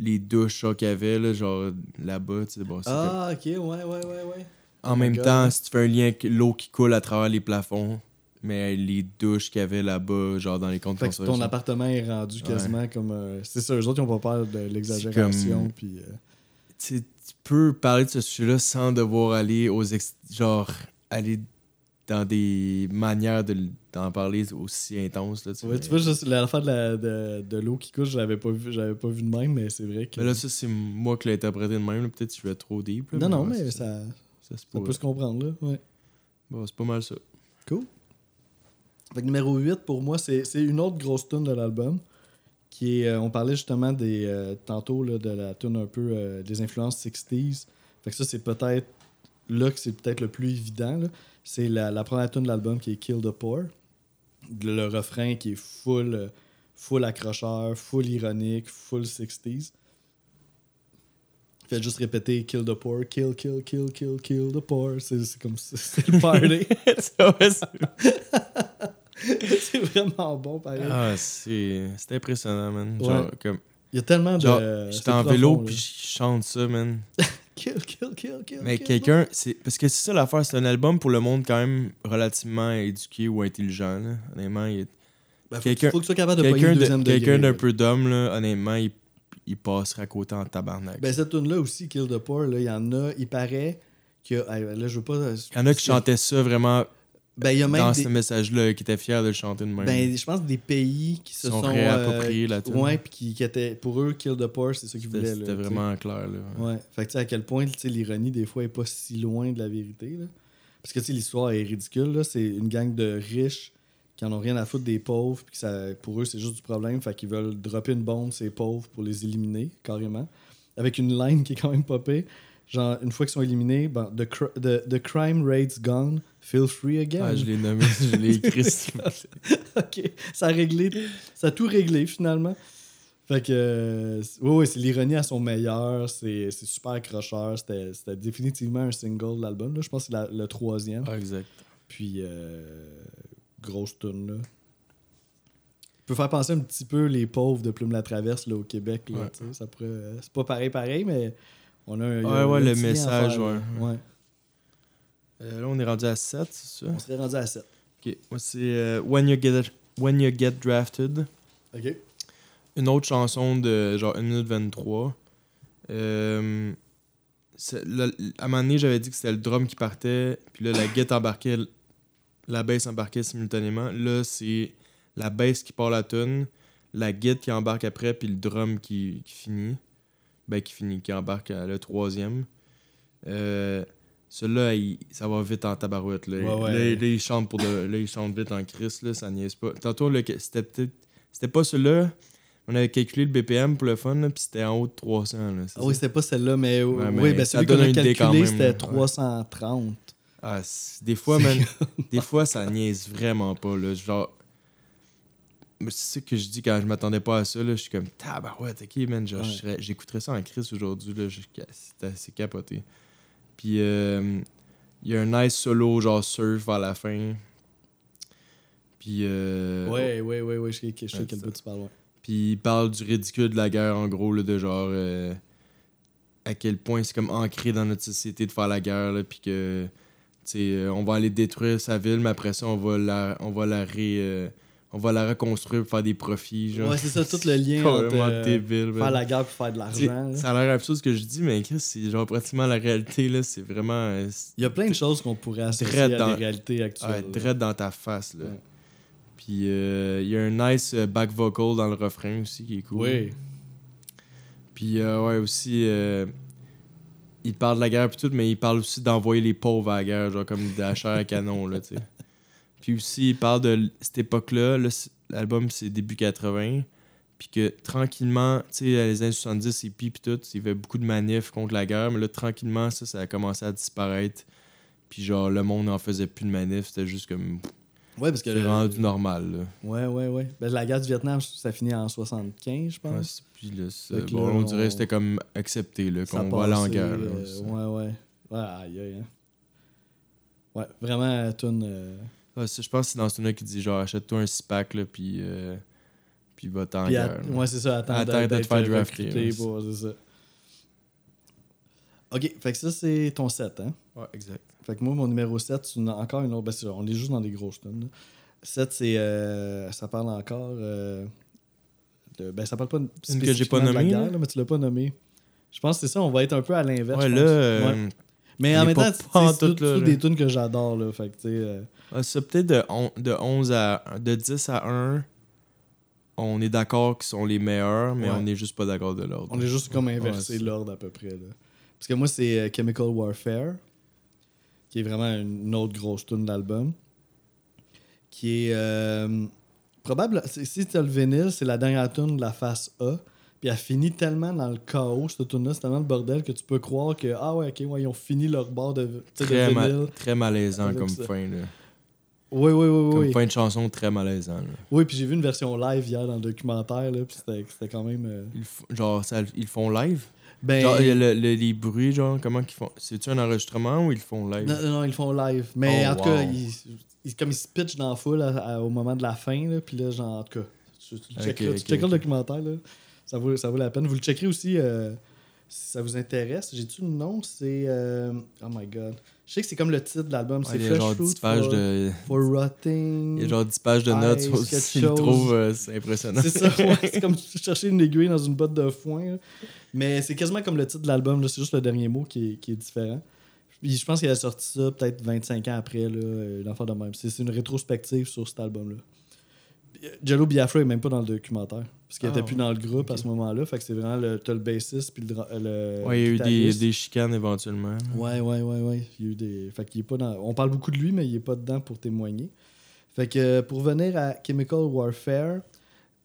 les douches genre, qu'il y avait, là, genre là-bas. tu sais, Bon, comme- Ah, ok, ouais, ouais, ouais, ouais. En Oh même temps, si tu fais un lien avec l'eau qui coule à travers les plafonds, mais les douches qu'il y avait là-bas, genre dans les comptes Fait que ton appartement est rendu quasiment comme. euh, c'est ça, eux autres, ils ont pas peur de l'exagération. comme- Puis, euh, tu peux parler de ce sujet-là sans devoir aller aux ex- genre aller dans des manières de d'en parler aussi intenses là, tu ouais, tu vois, juste l'affaire de, la- de, de l'eau qui couche, j'avais pas vu, j'avais pas vu de même, mais c'est vrai que. Mais là ça c'est moi qui l'ai interprété de même peut-être que je vais trop deep là, non, non, ouais, mais ça, ça, se ça pourrait. peut se comprendre, là. Ouais. Bon, c'est pas mal ça Cool. Fait que numéro 8, pour moi, c'est c'est une autre grosse tune de l'album. Qui est, euh, on parlait justement des euh, tantôt là, de la tune un peu euh, des influences 60s. Fait que ça, c'est peut-être là que c'est peut-être le plus évident. là. C'est la, la première tune de l'album qui est Kill the Poor. Le, le refrain qui est full, euh, full accrocheur, full ironique, full 60s. Faites juste répéter Kill the Poor, kill, kill, kill, kill, kill the poor. C'est comme ça. C'est le party. C'est- vraiment bon, pareil. ah c'est c'est impressionnant man Ouais. comme Il y a tellement de. j'étais en vélo puis je chante ça man Kill, kill, kill, kill. Mais quelqu'un, c'est parce que c'est ça l'affaire, c'est un album pour le monde quand même relativement éduqué ou intelligent. Là. Honnêtement, il Ben, faut, quelqu'un- faut que tu sois capable de quelqu'un de- quelqu'un d'un là. peu d'homme, là, honnêtement, il, il passerait à côté en tabarnak. Ben, cette tune-là aussi, Kill the Poor, là, il y en a, il paraît que. Là, je veux pas. il y en a qui chantaient ça vraiment Ben, il y a même dans des- ce message-là, qui étaient fiers de le chanter de même. Ben, je pense des pays qui se sont. sont réappropriés la tune. Ouais, puis qui, qui étaient. Pour eux, Kill the Poor, c'est ça qu'ils voulaient. c'était vraiment clair. Là. Ouais. Fait que tu sais à quel point l'ironie, des fois, est pas si loin de la vérité. Là. Parce que tu sais, l'histoire est ridicule. là. C'est une gang de riches qui en ont rien à foutre des pauvres, puis ça, pour eux, c'est juste du problème. Fait qu'ils veulent dropper une bombe, ces pauvres, pour les éliminer, carrément. Avec une line qui est quand même popée. Genre, une fois qu'ils sont éliminés, ben, the, cr- the, the crime rate's gone, feel free again. Ah, je l'ai nommé, je l'ai écrit. ok, ça a réglé, ça a tout réglé finalement. Fait que, euh, c'est- ouais, ouais, c'est l'ironie à son meilleur, c'est c'est super accrocheur, c'était c'était définitivement un single de l'album, là. je pense que c'est le troisième. ah, exact. Puis, euh, grosse tune là. Peut faire penser un petit peu les pauvres de Plume la Traverse là, au Québec. Là, Ouais. ça pourrait, euh, c'est pas pareil, pareil, mais on a un. a Ouais, ouais, le message, ouais. ouais. Euh, là, on est rendu à 7, c'est ça? On serait rendu à 7. Ok, moi, c'est euh, When, you get, When You Get Drafted. Ok. Une autre chanson de genre 1 minute 23. Euh, à un moment donné, j'avais dit que c'était le drum qui partait, puis là, la guette embarquait, la bass embarquait simultanément. Là, c'est la bass qui part la tune, la guette qui embarque après, puis le drum qui, qui finit. Ben, qui finit, qui embarque à le troisième. Euh, Celui-là, il- ça va vite en tabarouette. Là, Ouais, ouais. Là, là, il chante pour de, là, il chante vite en crise, là, ça niaise pas. Tantôt, c'était peut-être. C'était pas celui-là. On avait calculé le BPM pour le fun, puis c'était en haut de 300. Là, Ah oui, c'était pas celle-là, mais, Ouais, oui, mais ben, celui qu'on a calculé, c'était là. Ouais. 330. Ah, des fois, man, des fois, ça niaise vraiment pas. Là. Genre, mais c'est ça que je dis quand je m'attendais pas à ça. Là. Je suis comme, tabarouette, ok, man. Ouais. j'écouterais ça en crise aujourd'hui. C'était assez capoté. Puis, euh, il y a un nice solo, genre surf à la fin. Puis, euh, Ouais, ouais, ouais, ouais, je sais, je sais Ouais, quel bout tu parles. ouais. Puis il parle du ridicule de la guerre, en gros, là, de genre euh, à quel point c'est comme ancré dans notre société de faire la guerre, là, puis que tu sais, euh, on va aller détruire sa ville, mais après ça, on va la, on va la, ré, on va la reconstruire pour faire des profits. Genre. Ouais, c'est ça, tout le lien entre euh, débile, faire la guerre pour faire de l'argent. Ça a l'air absurde ce que je dis, mais c'est genre pratiquement la réalité, là. C'est vraiment. euh, Il y a plein de choses qu'on pourrait associer à dans- des réalités Ouais, actuelles. là. direct dans ta face, là. Ouais. Puis euh, il y a un nice euh, back vocal dans le refrain aussi qui est cool. Oui. Puis euh, ouais, aussi, il parle de la guerre puis tout, mais il parle aussi d'envoyer les pauvres à la guerre, genre comme de la chair à canon, là, tu sais. Puis aussi, il parle de cette époque-là, l'album c'est début 80, puis que tranquillement, tu sais, les années 70 et puis tout, il y avait beaucoup de manifs contre la guerre, mais là, tranquillement, ça, ça a commencé à disparaître. Puis genre, le monde n'en faisait plus de manifs, c'était juste comme... Ouais, parce que. C'est le- rendu normal, là. Ouais, ouais, ouais. Ben, la guerre du Vietnam, ça finit en 75, je pense. puis là, bon, là, on dirait on- que c'était comme accepté, là, qu'on va aller en guerre. euh, ouais, ouais. Ouais, aïe, aïe, hein. Ouais, vraiment, euh, tune. euh, Je pense que c'est dans ce là qui dit genre achète-toi un six-pack là, puis, euh, puis va-t'en en Puis guerre. ouais, c'est ça, attends, Attends de te faire drafter, recruté ouais, pour- c'est ça. Ok, fait que ça, c'est ton set, hein? Ouais, exact. Fait que moi, mon numéro 7, c'est une- encore une autre. Ben, on est juste dans des grosses tonnes. 7, c'est. euh, ça parle encore. euh, de- ben, ça parle pas que j'ai pas de la nommée, guerre, là? mais tu l'as pas nommé. Je pense que c'est ça, on va être un peu à l'inverse. Ouais, là, euh, Ouais. Mais en même temps, c'est tout- là, tout là. des tunes que j'adore, là. Fait que, tu sais. C'est peut-être de, on- de 11 à. de 10 à 1, on est d'accord qu'ils sont les meilleurs, mais Ouais. on est juste pas d'accord de l'ordre. On est juste comme inversé Ouais, l'ordre à peu près. Là. Parce que moi, c'est euh, Chemical Warfare, qui est vraiment une autre grosse tune de l'album. Qui est euh, probable. Si tu as le vinyle, c'est la dernière tune de la face A. Puis elle finit tellement dans le chaos, cette tune-là, c'est tellement le bordel que tu peux croire que, ah ouais, ok, ouais, ils ont fini leur bord de, sais, de Très, ma- très malaisant comme ça. fin. Là. Oui, oui, oui, Comme oui. fin de chanson, très malaisant. là. Oui, puis j'ai vu une version live hier dans le documentaire, là, puis c'était quand même. euh, Ils, genre, ça- ils font live? Ben, Genre, il y a le- le- les bruits, genre, comment qu'ils font? C'est-tu un enregistrement ou ils font live? Non, non, ils font live. Mais Oh, en tout cas, ils, ils- comme ils se pitchent dans la foule à- à- au moment de la fin, là, puis là, genre, en tout cas, tu, tu Ok, checkeras, tu ok, checkeras ok. le documentaire, là. Ça, vaut, ça vaut la peine. Vous le checkerez aussi euh, si ça vous intéresse. J'ai-tu le nom? C'est. euh, oh my god. Je sais que c'est comme le titre de l'album. Ouais, c'est il y a Fresh genre Fruit 10 pages for, de. for Rotting. Il y a genre 10 pages de notes sur le chose. trouve, euh, c'est impressionnant. C'est ça, ouais, c'est comme chercher une aiguille dans une botte de foin. là. Mais c'est quasiment comme le titre de l'album, là, c'est juste le dernier mot qui est, qui est différent. Puis je pense qu'il a sorti ça peut-être 25 ans après, là, euh, l'enfant de même. C'est c'est une rétrospective sur cet album-là. Jello Biafra est même pas dans le documentaire. Parce qu'il Ah, était plus dans le groupe à ce moment-là. Fait que c'est vraiment le, t'as le bassiste puis le, le Ouais, il y a eu des, des chicanes éventuellement. Ouais, ouais, ouais, ouais. Il y a eu des... Fait qu'il est pas dans... On parle beaucoup de lui, mais il est pas dedans pour témoigner. Fait que pour venir à Chemical Warfare,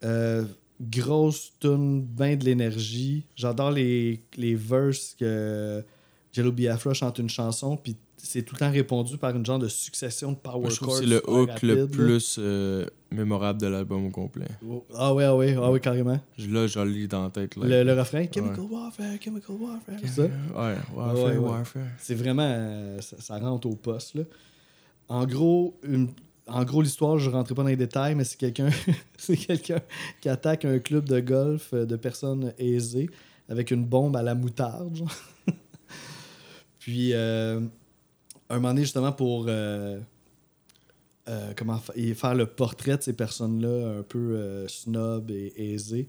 euh, grosse tune, ben de l'énergie. J'adore les, les verses que Jello Biafra chante une chanson, puis c'est tout le temps répondu par une genre de succession de power je trouve c'est le hook le plus euh, mémorable de l'album au complet. Ah ouais, ah ouais, ah ouais, carrément. Je- Là, je le lis dans la tête. Là. Le, le refrain, Chemical Warfare, Chemical Warfare, c'est ça? Ouais, Warfare, Ouais, ouais. Warfare. C'est vraiment. euh, ça, ça rentre au poste. Là. En gros, une- en gros, l'histoire, je ne rentrerai pas dans les détails, mais c'est quelqu'un quelqu'un qui attaque un club de golf euh, de personnes aisées avec une bombe à la moutarde. Puis, euh, un moment donné, justement, pour euh, euh, et faire le portrait de ces personnes-là un peu euh, snob et aisées,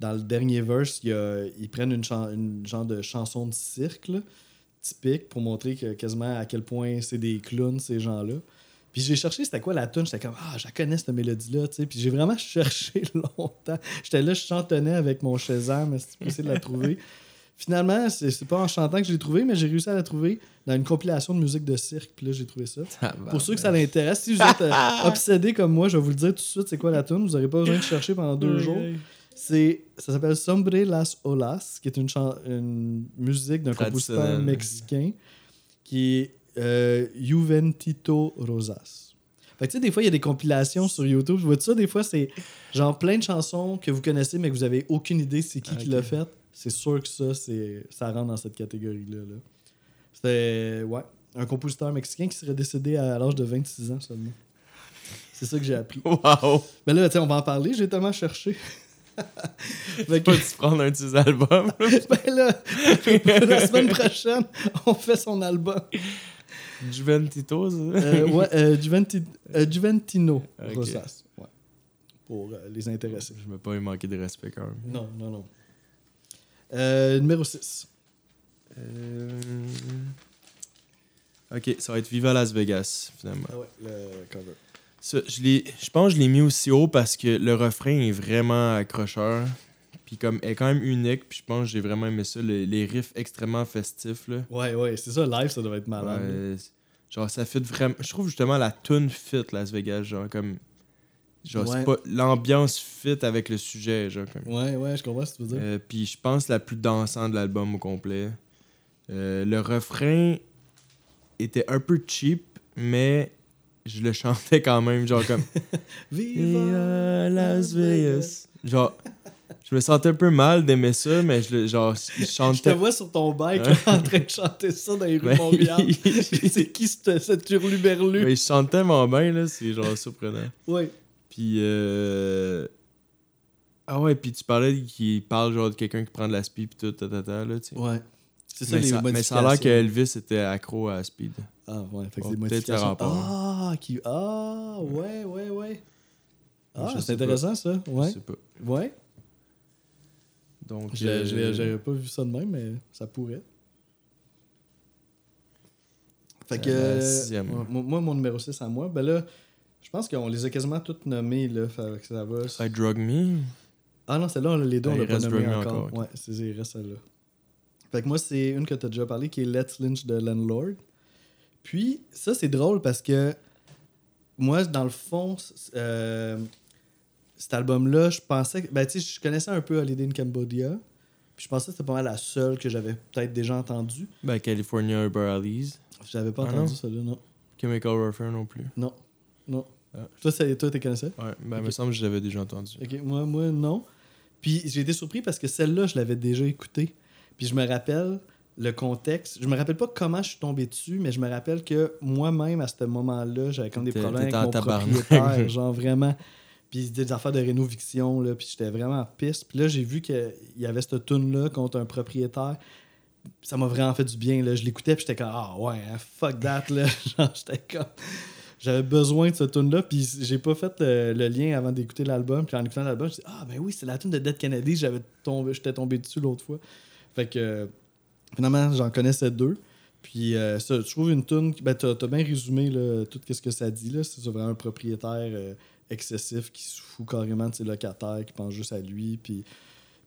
dans le dernier verse, y a- ils prennent une, une genre de chanson de cirque là, typique pour montrer quasiment à quel point c'est des clowns, ces gens-là. Puis j'ai cherché c'était quoi la tune, j'étais comme ah, je connais cette mélodie-là, tu sais. Puis j'ai vraiment cherché longtemps. J'étais là, je chantonnais avec mon Shazam, mais c'était possible de la trouver? Finalement, c'est c'est pas en chantant que je l'ai trouvé, mais j'ai réussi à la trouver dans une compilation de musique de cirque. Puis là, j'ai trouvé ça. Pour ceux que ça l'intéresse, si vous êtes euh, obsédé comme moi, je vais vous le dire tout de suite, c'est quoi la tune. Vous n'aurez pas besoin de chercher pendant deux jours. C'est, ça s'appelle Sombre Las Olas, qui est une, chan- une musique d'un compositeur mexicain qui est euh, Juventito Rosas. Fait que tu sais, des fois, il y a des compilations sur YouTube. Je vois ça, des fois, c'est genre plein de chansons que vous connaissez, mais que vous avez aucune idée c'est qui qui l'a fait. C'est sûr que ça, c'est, ça rentre dans cette catégorie-là. là. C'était, ouais, un compositeur mexicain qui serait décédé à l'âge de 26 ans seulement. C'est ça que j'ai appris. Wow! Mais là, tu sais, on va en parler, j'ai tellement cherché. Fait que- de prendre un de ses albums? ben là, la semaine prochaine, on fait son album. Juventito, ça? Euh, ouais, euh, Juventi- euh, Juventino. Rosas. Ouais. Pour euh, les intéresser. Je me pas y manquer de respect quand même. Non, non, non. Euh, numéro 6. Euh, Ok, ça va être Viva Las Vegas, finalement. Ah ouais, le cover. Ça, je, je pense que je l'ai mis aussi haut parce que le refrain est vraiment accrocheur. Puis comme est quand même unique, puis je pense que j'ai vraiment aimé ça. le- les riffs extrêmement festifs, là. Ouais, ouais, c'est ça, live, ça doit être malade. Ouais, genre, ça fit vraiment. Je trouve justement la tune fit Las Vegas, genre, comme. Genre, Ouais. c'est pas. L'ambiance fit avec le sujet, genre. Comme. Ouais, ouais, je comprends ce que tu veux dire. Euh, puis je pense la plus dansante de l'album au complet. Euh, le refrain était un peu cheap, mais je le chantais quand même, genre comme. Viva Las Vegas. Genre, je me sentais un peu mal d'aimer ça, mais je le, genre, je Je te chantais. vois sur ton bike en train de chanter ça dans les rues. Montréal. c'est qui cette, cette hurluberlu? Mais je chante tellement bien, là, c'est genre surprenant. Ouais. Puis, euh... ah ouais, puis tu parlais qu'il parle genre de quelqu'un qui prend de la speed pis tout, tatata, là, tu sais. Ouais. C'est ça, Mais les ça, mais ça a l'air modifications. qu'Elvis était accro à la speed. Ah, ouais, fait que c'est des modifications. Ah, qui... ah, ouais, ouais, ouais. Ah, Je c'est intéressant, ça. Je Ouais. sais pas. Ouais. Donc, Je- euh, je- J'avais pas vu ça de même, mais ça pourrait. Fait que. Euh, la euh, moi, mon numéro 6 à moi, ben là, je pense qu'on les a quasiment toutes nommées, là. Que ça va. I Drug Me. Ah non, celle-là, les deux, on Ah, l'a pas nommé encore. Ouais, c'est il reste celle-là. Fait que moi, c'est une que tu as déjà parlé, qui est Let's Lynch de Landlord. Puis, ça, c'est drôle parce que moi, dans le fond, euh, cet album-là, je pensais que. Ben, tu sais, je connaissais un peu Holiday in Cambodia. Puis je pensais que c'était pas mal la seule que j'avais peut-être déjà entendue. Ben, California Urban Alleys. J'avais pas Ah entendu non? celle-là, non. Chemical Warfare non plus. Non. Non. Ah. Toi, toi, tu connaissais? Ouais, ben, il Ok. me semble que je l'avais déjà entendu. Ok, moi, moi, non. Puis j'ai été surpris parce que celle-là, je l'avais déjà écoutée. Puis je me rappelle le contexte. Je me rappelle pas comment je suis tombé dessus, mais je me rappelle que moi-même, à ce moment-là, j'avais comme des problèmes avec mon propriétaire. genre vraiment. Puis des affaires de rénoviction, là. Puis j'étais vraiment en piste. Puis là, j'ai vu qu'il y avait cette tune-là contre un propriétaire. Ça m'a vraiment fait du bien, là. Je l'écoutais, puis j'étais comme, ah ouais, hein, fuck that, là. genre, j'étais comme. J'avais besoin de ce tune là puis j'ai pas fait le lien avant d'écouter l'album. Puis en écoutant l'album, je dis ah ben oui, c'est la tune de Dead Kennedy, j'avais tombé, j'étais tombé dessus l'autre fois. Fait que finalement, j'en connaissais deux. Puis euh, ça, je trouve une tune, ben t'as as bien résumé là, tout ce que ça dit là, c'est vraiment un propriétaire euh, excessif qui se fout carrément de ses locataires, qui pense juste à lui, puis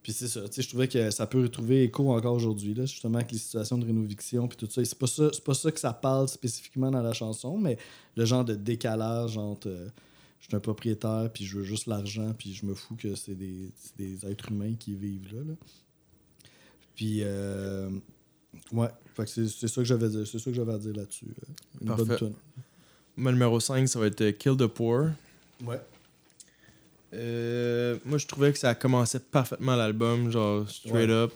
Puis c'est ça, tu sais, je trouvais que ça peut retrouver écho encore aujourd'hui, là, justement, avec les situations de rénoviction, puis tout ça. C'est pas ça, pas ça que ça parle spécifiquement dans la chanson, mais le genre de décalage entre euh, je suis un propriétaire, puis je veux juste l'argent, puis je me fous que c'est des, des êtres humains qui vivent là. là. Puis, euh, ouais, c'est, ça que j'avais à dire là-dessus. euh, Une bonne Parfait. tune. Moi, numéro 5, ça va être euh, Kill the Poor. Ouais. Euh, moi, je trouvais que ça commençait parfaitement l'album, genre straight Ouais. up.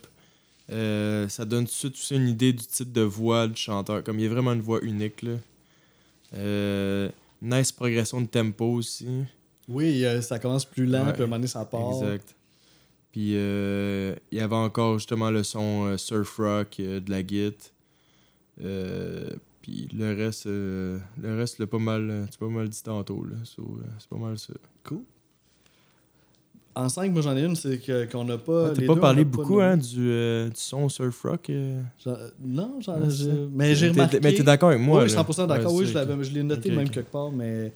Euh, ça donne tout de suite une idée du type de voix du chanteur. Comme il y a vraiment une voix unique, là. Euh, nice progression de tempo aussi. Oui, ça commence plus lent, Ouais. puis à un moment donné, ça part. Exact. Puis il y avait encore justement le son surf rock de la git. Euh, puis le reste, euh, le reste, pas mal, c'est pas mal dit tantôt. Là. So, euh, c'est pas mal ça. Cool. En 5, moi j'en ai une, c'est qu'on n'a pas. Ah, T'as pas deux, parlé pas beaucoup hein, du, euh, du son surf rock. euh? Non, j'en ça. Mais j'ai remarqué. Mais t'es d'accord avec moi? oui, là? 100% d'accord. Ouais, oui, je, l'ai noté même quelque part, mais,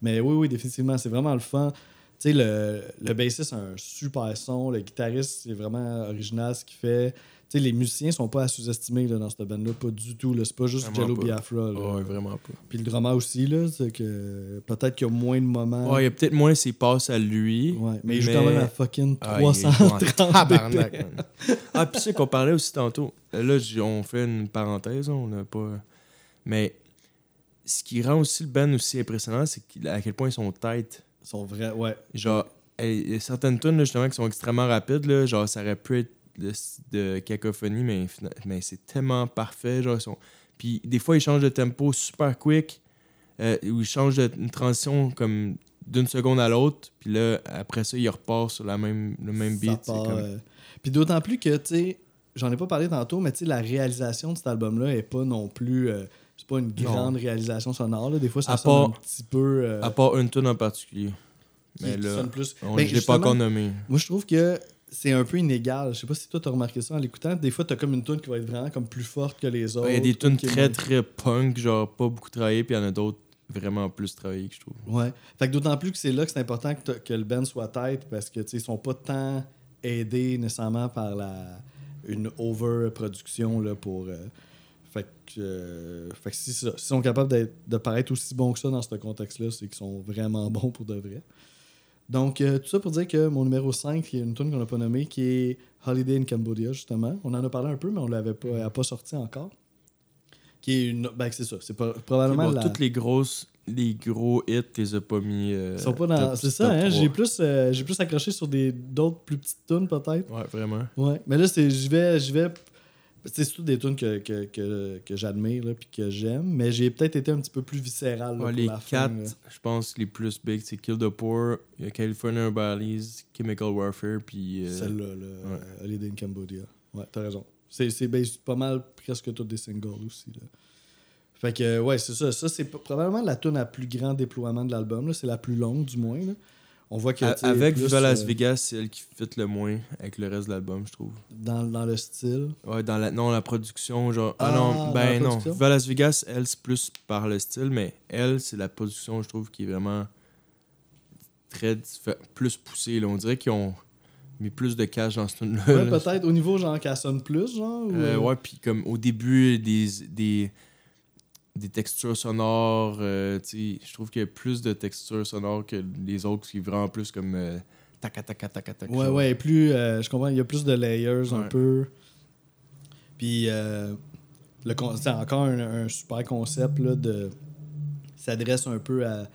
mais oui, oui, définitivement, c'est vraiment le fun. Tu sais, le, le bassiste a un super son, le guitariste, c'est vraiment original ce qu'il fait. Sais, les musiciens sont pas à sous-estimer dans cette band-là, pas du tout. C'est pas juste Jello. Biafra. là. Ouais, vraiment pas. Puis le drummer aussi, là, c'est que peut-être qu'il y a moins de moments. Ouais, il y a peut-être moins ses passes à lui. Ouais, mais il joue quand même à fucking Ah, il joue en 330 tabarnak, BPM. man. Ah, puis c'est qu'on parlait aussi tantôt. Là, on fait une parenthèse, on n'a pas. Mais ce qui rend aussi le band aussi impressionnant, c'est à quel point ils sont tight. Ils sont vrais, ouais. Genre, il y a certaines tunes là, justement qui sont extrêmement rapides. Là, genre, ça aurait pu être de, de cacophonie, mais, mais c'est tellement parfait. Genre. Puis des fois, ils changent de tempo super quick, euh, ou ils changent de une transition comme d'une seconde à l'autre. Puis là, après ça, ils repartent sur la même, le même beat. c'est part, comme- euh, Puis d'autant plus que, tu sais, j'en ai pas parlé tantôt, mais tu sais, la réalisation de cet album-là est pas non plus. euh, c'est pas une Non. grande réalisation sonore. Là. Des fois, ça À sonne part- un petit peu. euh, À part une tune en particulier. Mais qui là, sonne plus. on, Ben, je l'ai pas encore nommé. Moi, je trouve que c'est un peu inégal. Je sais pas si toi, t'as remarqué ça en l'écoutant. Des fois, t'as comme une tune qui va être vraiment comme plus forte que les autres. Il y a des tunes très très punk, genre pas beaucoup travaillées, puis il y en a d'autres vraiment plus travaillées je trouve. Ouais. Fait que d'autant plus que c'est là que c'est important que, que le band soit tête parce que tu sais, ils sont pas tant aidés nécessairement par la une overproduction là pour euh, fait que euh, fait que si s'ils sont capables d'être- de paraître aussi bons que ça dans ce contexte-là, c'est qu'ils sont vraiment bons pour de vrai. Donc, euh, tout ça pour dire que mon numéro 5, qui est une tune qu'on n'a pas nommée, qui est Holiday in Cambodia, justement. On en a parlé un peu, mais on l'avait pas, elle a pas sorti encore. Qui est une. Ben, c'est ça. C'est probablement Bon, la. Toutes les grosses, les gros hits, t'es as pas mis. euh, Ils sont pas dans. C'est ça, hein? J'ai plus, euh, j'ai plus accroché sur des d'autres plus petites tunes, peut-être. Ouais, vraiment. Ouais. Mais là, c'est. J'y vais. Vais. C'est surtout des tunes que, que, que, que j'admire puis que j'aime, mais j'ai peut-être été un petit peu plus viscéral. là, Ouais, pour les la quatre, je pense, les plus big, c'est Kill the Poor, California Valleys, Chemical Warfare, puis. euh, Celle-là, là, euh, Holiday in Cambodia. Ouais, t'as raison. C'est, ben, pas mal presque tous des singles aussi. Là. Fait que, ouais, c'est ça. Ça, c'est probablement la tune à plus grand déploiement de l'album. C'est la plus longue, du moins. Là. On voit que. a- avec Viva Las euh, Vegas, c'est elle qui fit le moins avec le reste de l'album, je trouve. Dans, dans le style? Ouais, dans la, non, la production, genre. Ah, Ah, non, ben non. Viva Las Vegas, elle, c'est plus par le style, mais elle, c'est la production, je trouve, qui est vraiment très plus poussée. là. On dirait qu'ils ont mis plus de cash dans ce tune-là. Ouais, peut-être au niveau genre qu'elle sonne plus, genre. ou, Euh, euh, ouais, puis comme au début, des, des, des textures sonores, euh, je trouve qu'il y a plus de textures sonores que les autres qui vraiment plus comme euh, tac tac tac tac tac. Ouais, ouais, plus. euh, je comprends, il y a plus de layers un peu. Puis, euh, le c'est encore un, un super concept là, de. s'adresse un peu à,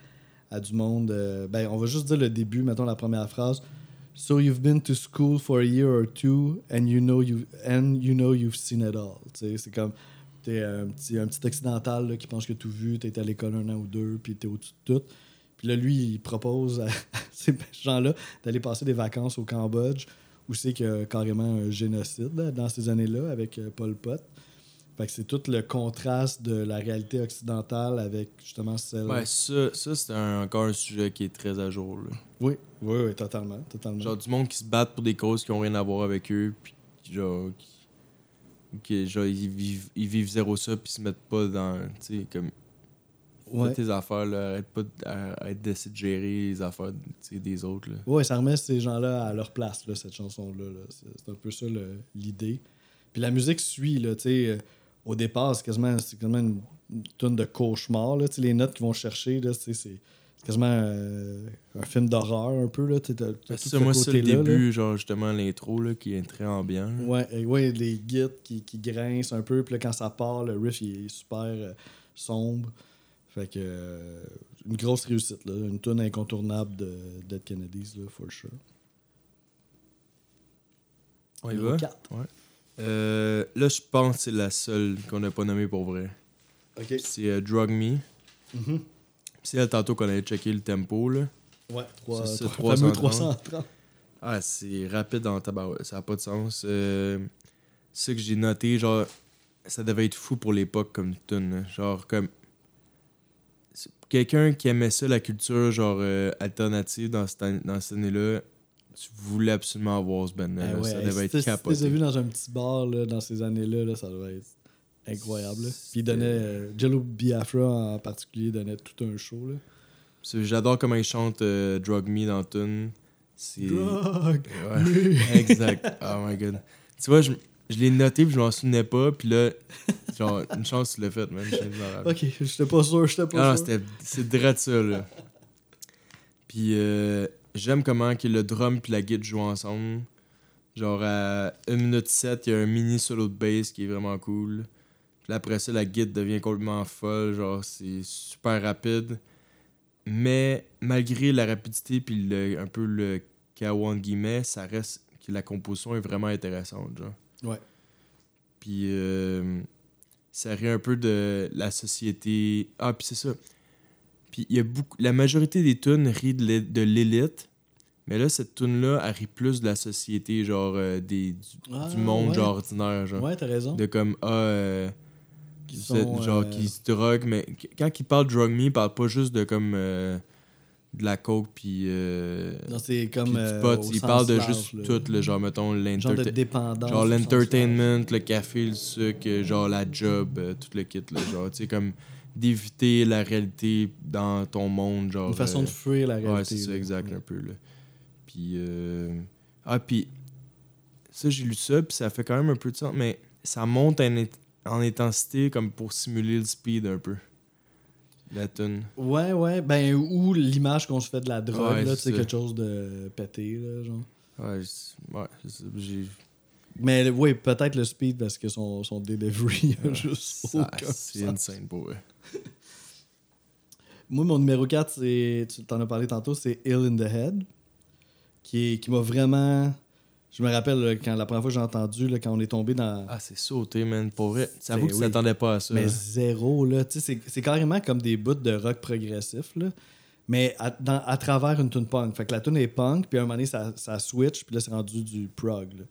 à du monde. euh, ben, on va juste dire le début, mettons la première phrase. So you've been to school for a year or two and you know you and you know you've seen it all. C'est comme t'es un petit un petit occidental là, qui pense que tout vu, t'es à l'école un an ou deux, puis t'es au-dessus de tout. Puis là, lui, il propose à ces gens-là d'aller passer des vacances au Cambodge, où c'est qu'il y a carrément un génocide là, dans ces années-là avec euh, Pol Pot. Fait que c'est tout le contraste de la réalité occidentale avec justement celle. Ouais, ça, ça c'est un- encore un sujet qui est très à jour. là. Oui, oui, oui, totalement. totalement. Genre du monde qui se battent pour des causes qui ont rien à voir avec eux, puis genre, qui, qui, genre, ils vivent, ils vivent zéro ça, puis ils se mettent pas dans, tu sais, comme... Ouais. Tes affaires, là. Arrête pas de- arrête d'essayer de gérer les affaires des autres, là. Ouais, ça remet ces gens-là à leur place, là, cette chanson-là. là. C'est c'est un peu ça l'idée. Puis la musique suit, là, tu sais. euh, au départ, c'est quasiment, c'est quasiment une, une tonne de cauchemar, là. Tu sais, les notes qu'ils vont chercher, là, c'est quasiment euh, un film d'horreur, un peu, là. Tu ce moi, c'est le là. début, genre, justement, l'intro, là, qui est très ambiant. Ouais, et ouais, les guides qui, qui grincent un peu, puis là, quand ça part, le riff il est super euh, sombre. Fait que euh, une grosse réussite, là. Une tune incontournable de Dead Kennedys, là, for sure. On y va? Euh, là, je pense que c'est la seule qu'on n'a pas nommée pour vrai. C'est Drug Me. Mhm. C'est elle, tantôt qu'on allait checker le tempo, là. Ouais, trois- C'est ça, trois- fameux 330. 330. Ah, c'est rapide dans tabarouette, ça n'a pas de sens. Euh, ce que j'ai noté, genre, ça devait être fou pour l'époque comme tune. Genre, comme. Quelqu'un qui aimait ça, la culture, genre, euh, alternative dans cette, an- dans cette année-là, tu voulais absolument avoir ce band-là. Ah ouais, ça devait être t'as- si capoté. vu dans un petit bar là, dans ces années-là, là, ça devait être incroyable. là. Puis il donnait. euh, Jello Biafra en particulier donnait tout un show. Là. J'adore comment il chante euh, Drug Me dans tune. C'est. Drug Ouais. Exact. Oh my god. Tu vois, je, je l'ai noté puis je m'en souvenais pas. Puis là, genre, une chance tu l'as fait, man. Je suis malade. Ok, j'étais pas sûr, j'étais pas Ah non, sûr. c'était, c'est direct ça, là. Puis euh, j'aime comment que le drum puis la guitare jouent ensemble. Genre, à 1 minute 7, il y a un mini solo de bass qui est vraiment cool. Là, après ça, la guitare devient complètement folle. Genre, c'est super rapide. Mais malgré la rapidité puis le, un peu le entre guillemets, ça reste que la composition est vraiment intéressante, genre. Ouais. Puis euh, ça rit un peu de la société. Ah, puis c'est ça. Puis il y a beaucoup. La majorité des tunes rient de l'é- de l'élite. Mais là, cette tune-là, elle rit plus de la société, genre euh, des, du, Ah, du monde, ouais. genre ordinaire, genre. Ouais, t'as raison. De comme, ah, euh, Qui sont, genre, euh, qui se droguent. Mais qu- quand il parle drug me, il parle pas juste de comme. euh, de la coke, puis. euh, Non, c'est comme. du euh, pot. au Il parle de large, juste tout, le genre, mettons, l'entertainment. Genre l'entertainment, le café, le sucre, genre la job, euh, tout le kit, là, genre, tu sais, comme d'éviter la réalité dans ton monde, genre... Une façon euh, de fuir la réalité. Ouais, c'est ça, exact, un peu, là. Puis, euh... Ah, puis, ça, j'ai lu ça, puis ça fait quand même un peu de sens, mais ça monte int- en intensité comme pour simuler le speed un peu. La tune. Ouais, ouais. Ben, ou l'image qu'on se fait de la drogue, Ouais, là, tu c'est quelque chose de pété, là, genre. Ouais, ouais, j'ai... Mais oui, peut-être le speed parce que son, son delivery a juste C'est insane pour eux. Moi, mon numéro 4, c'est, tu t'en as parlé tantôt, c'est Ill in the Head, qui, est- qui m'a vraiment... Je me rappelle là, quand la première fois que j'ai entendu, là, quand on est tombé dans... Ah, c'est sauté, man, pour vrai. Ça vaut que tu oui. t'attendais pas à ça. mais là. zéro, là. Tu sais, c'est, carrément comme des bouts de rock progressif, là. Mais à, dans- à travers une tune punk. Fait que la tune est punk, puis à un moment donné, ça, ça switch, puis là, c'est rendu du prog, là.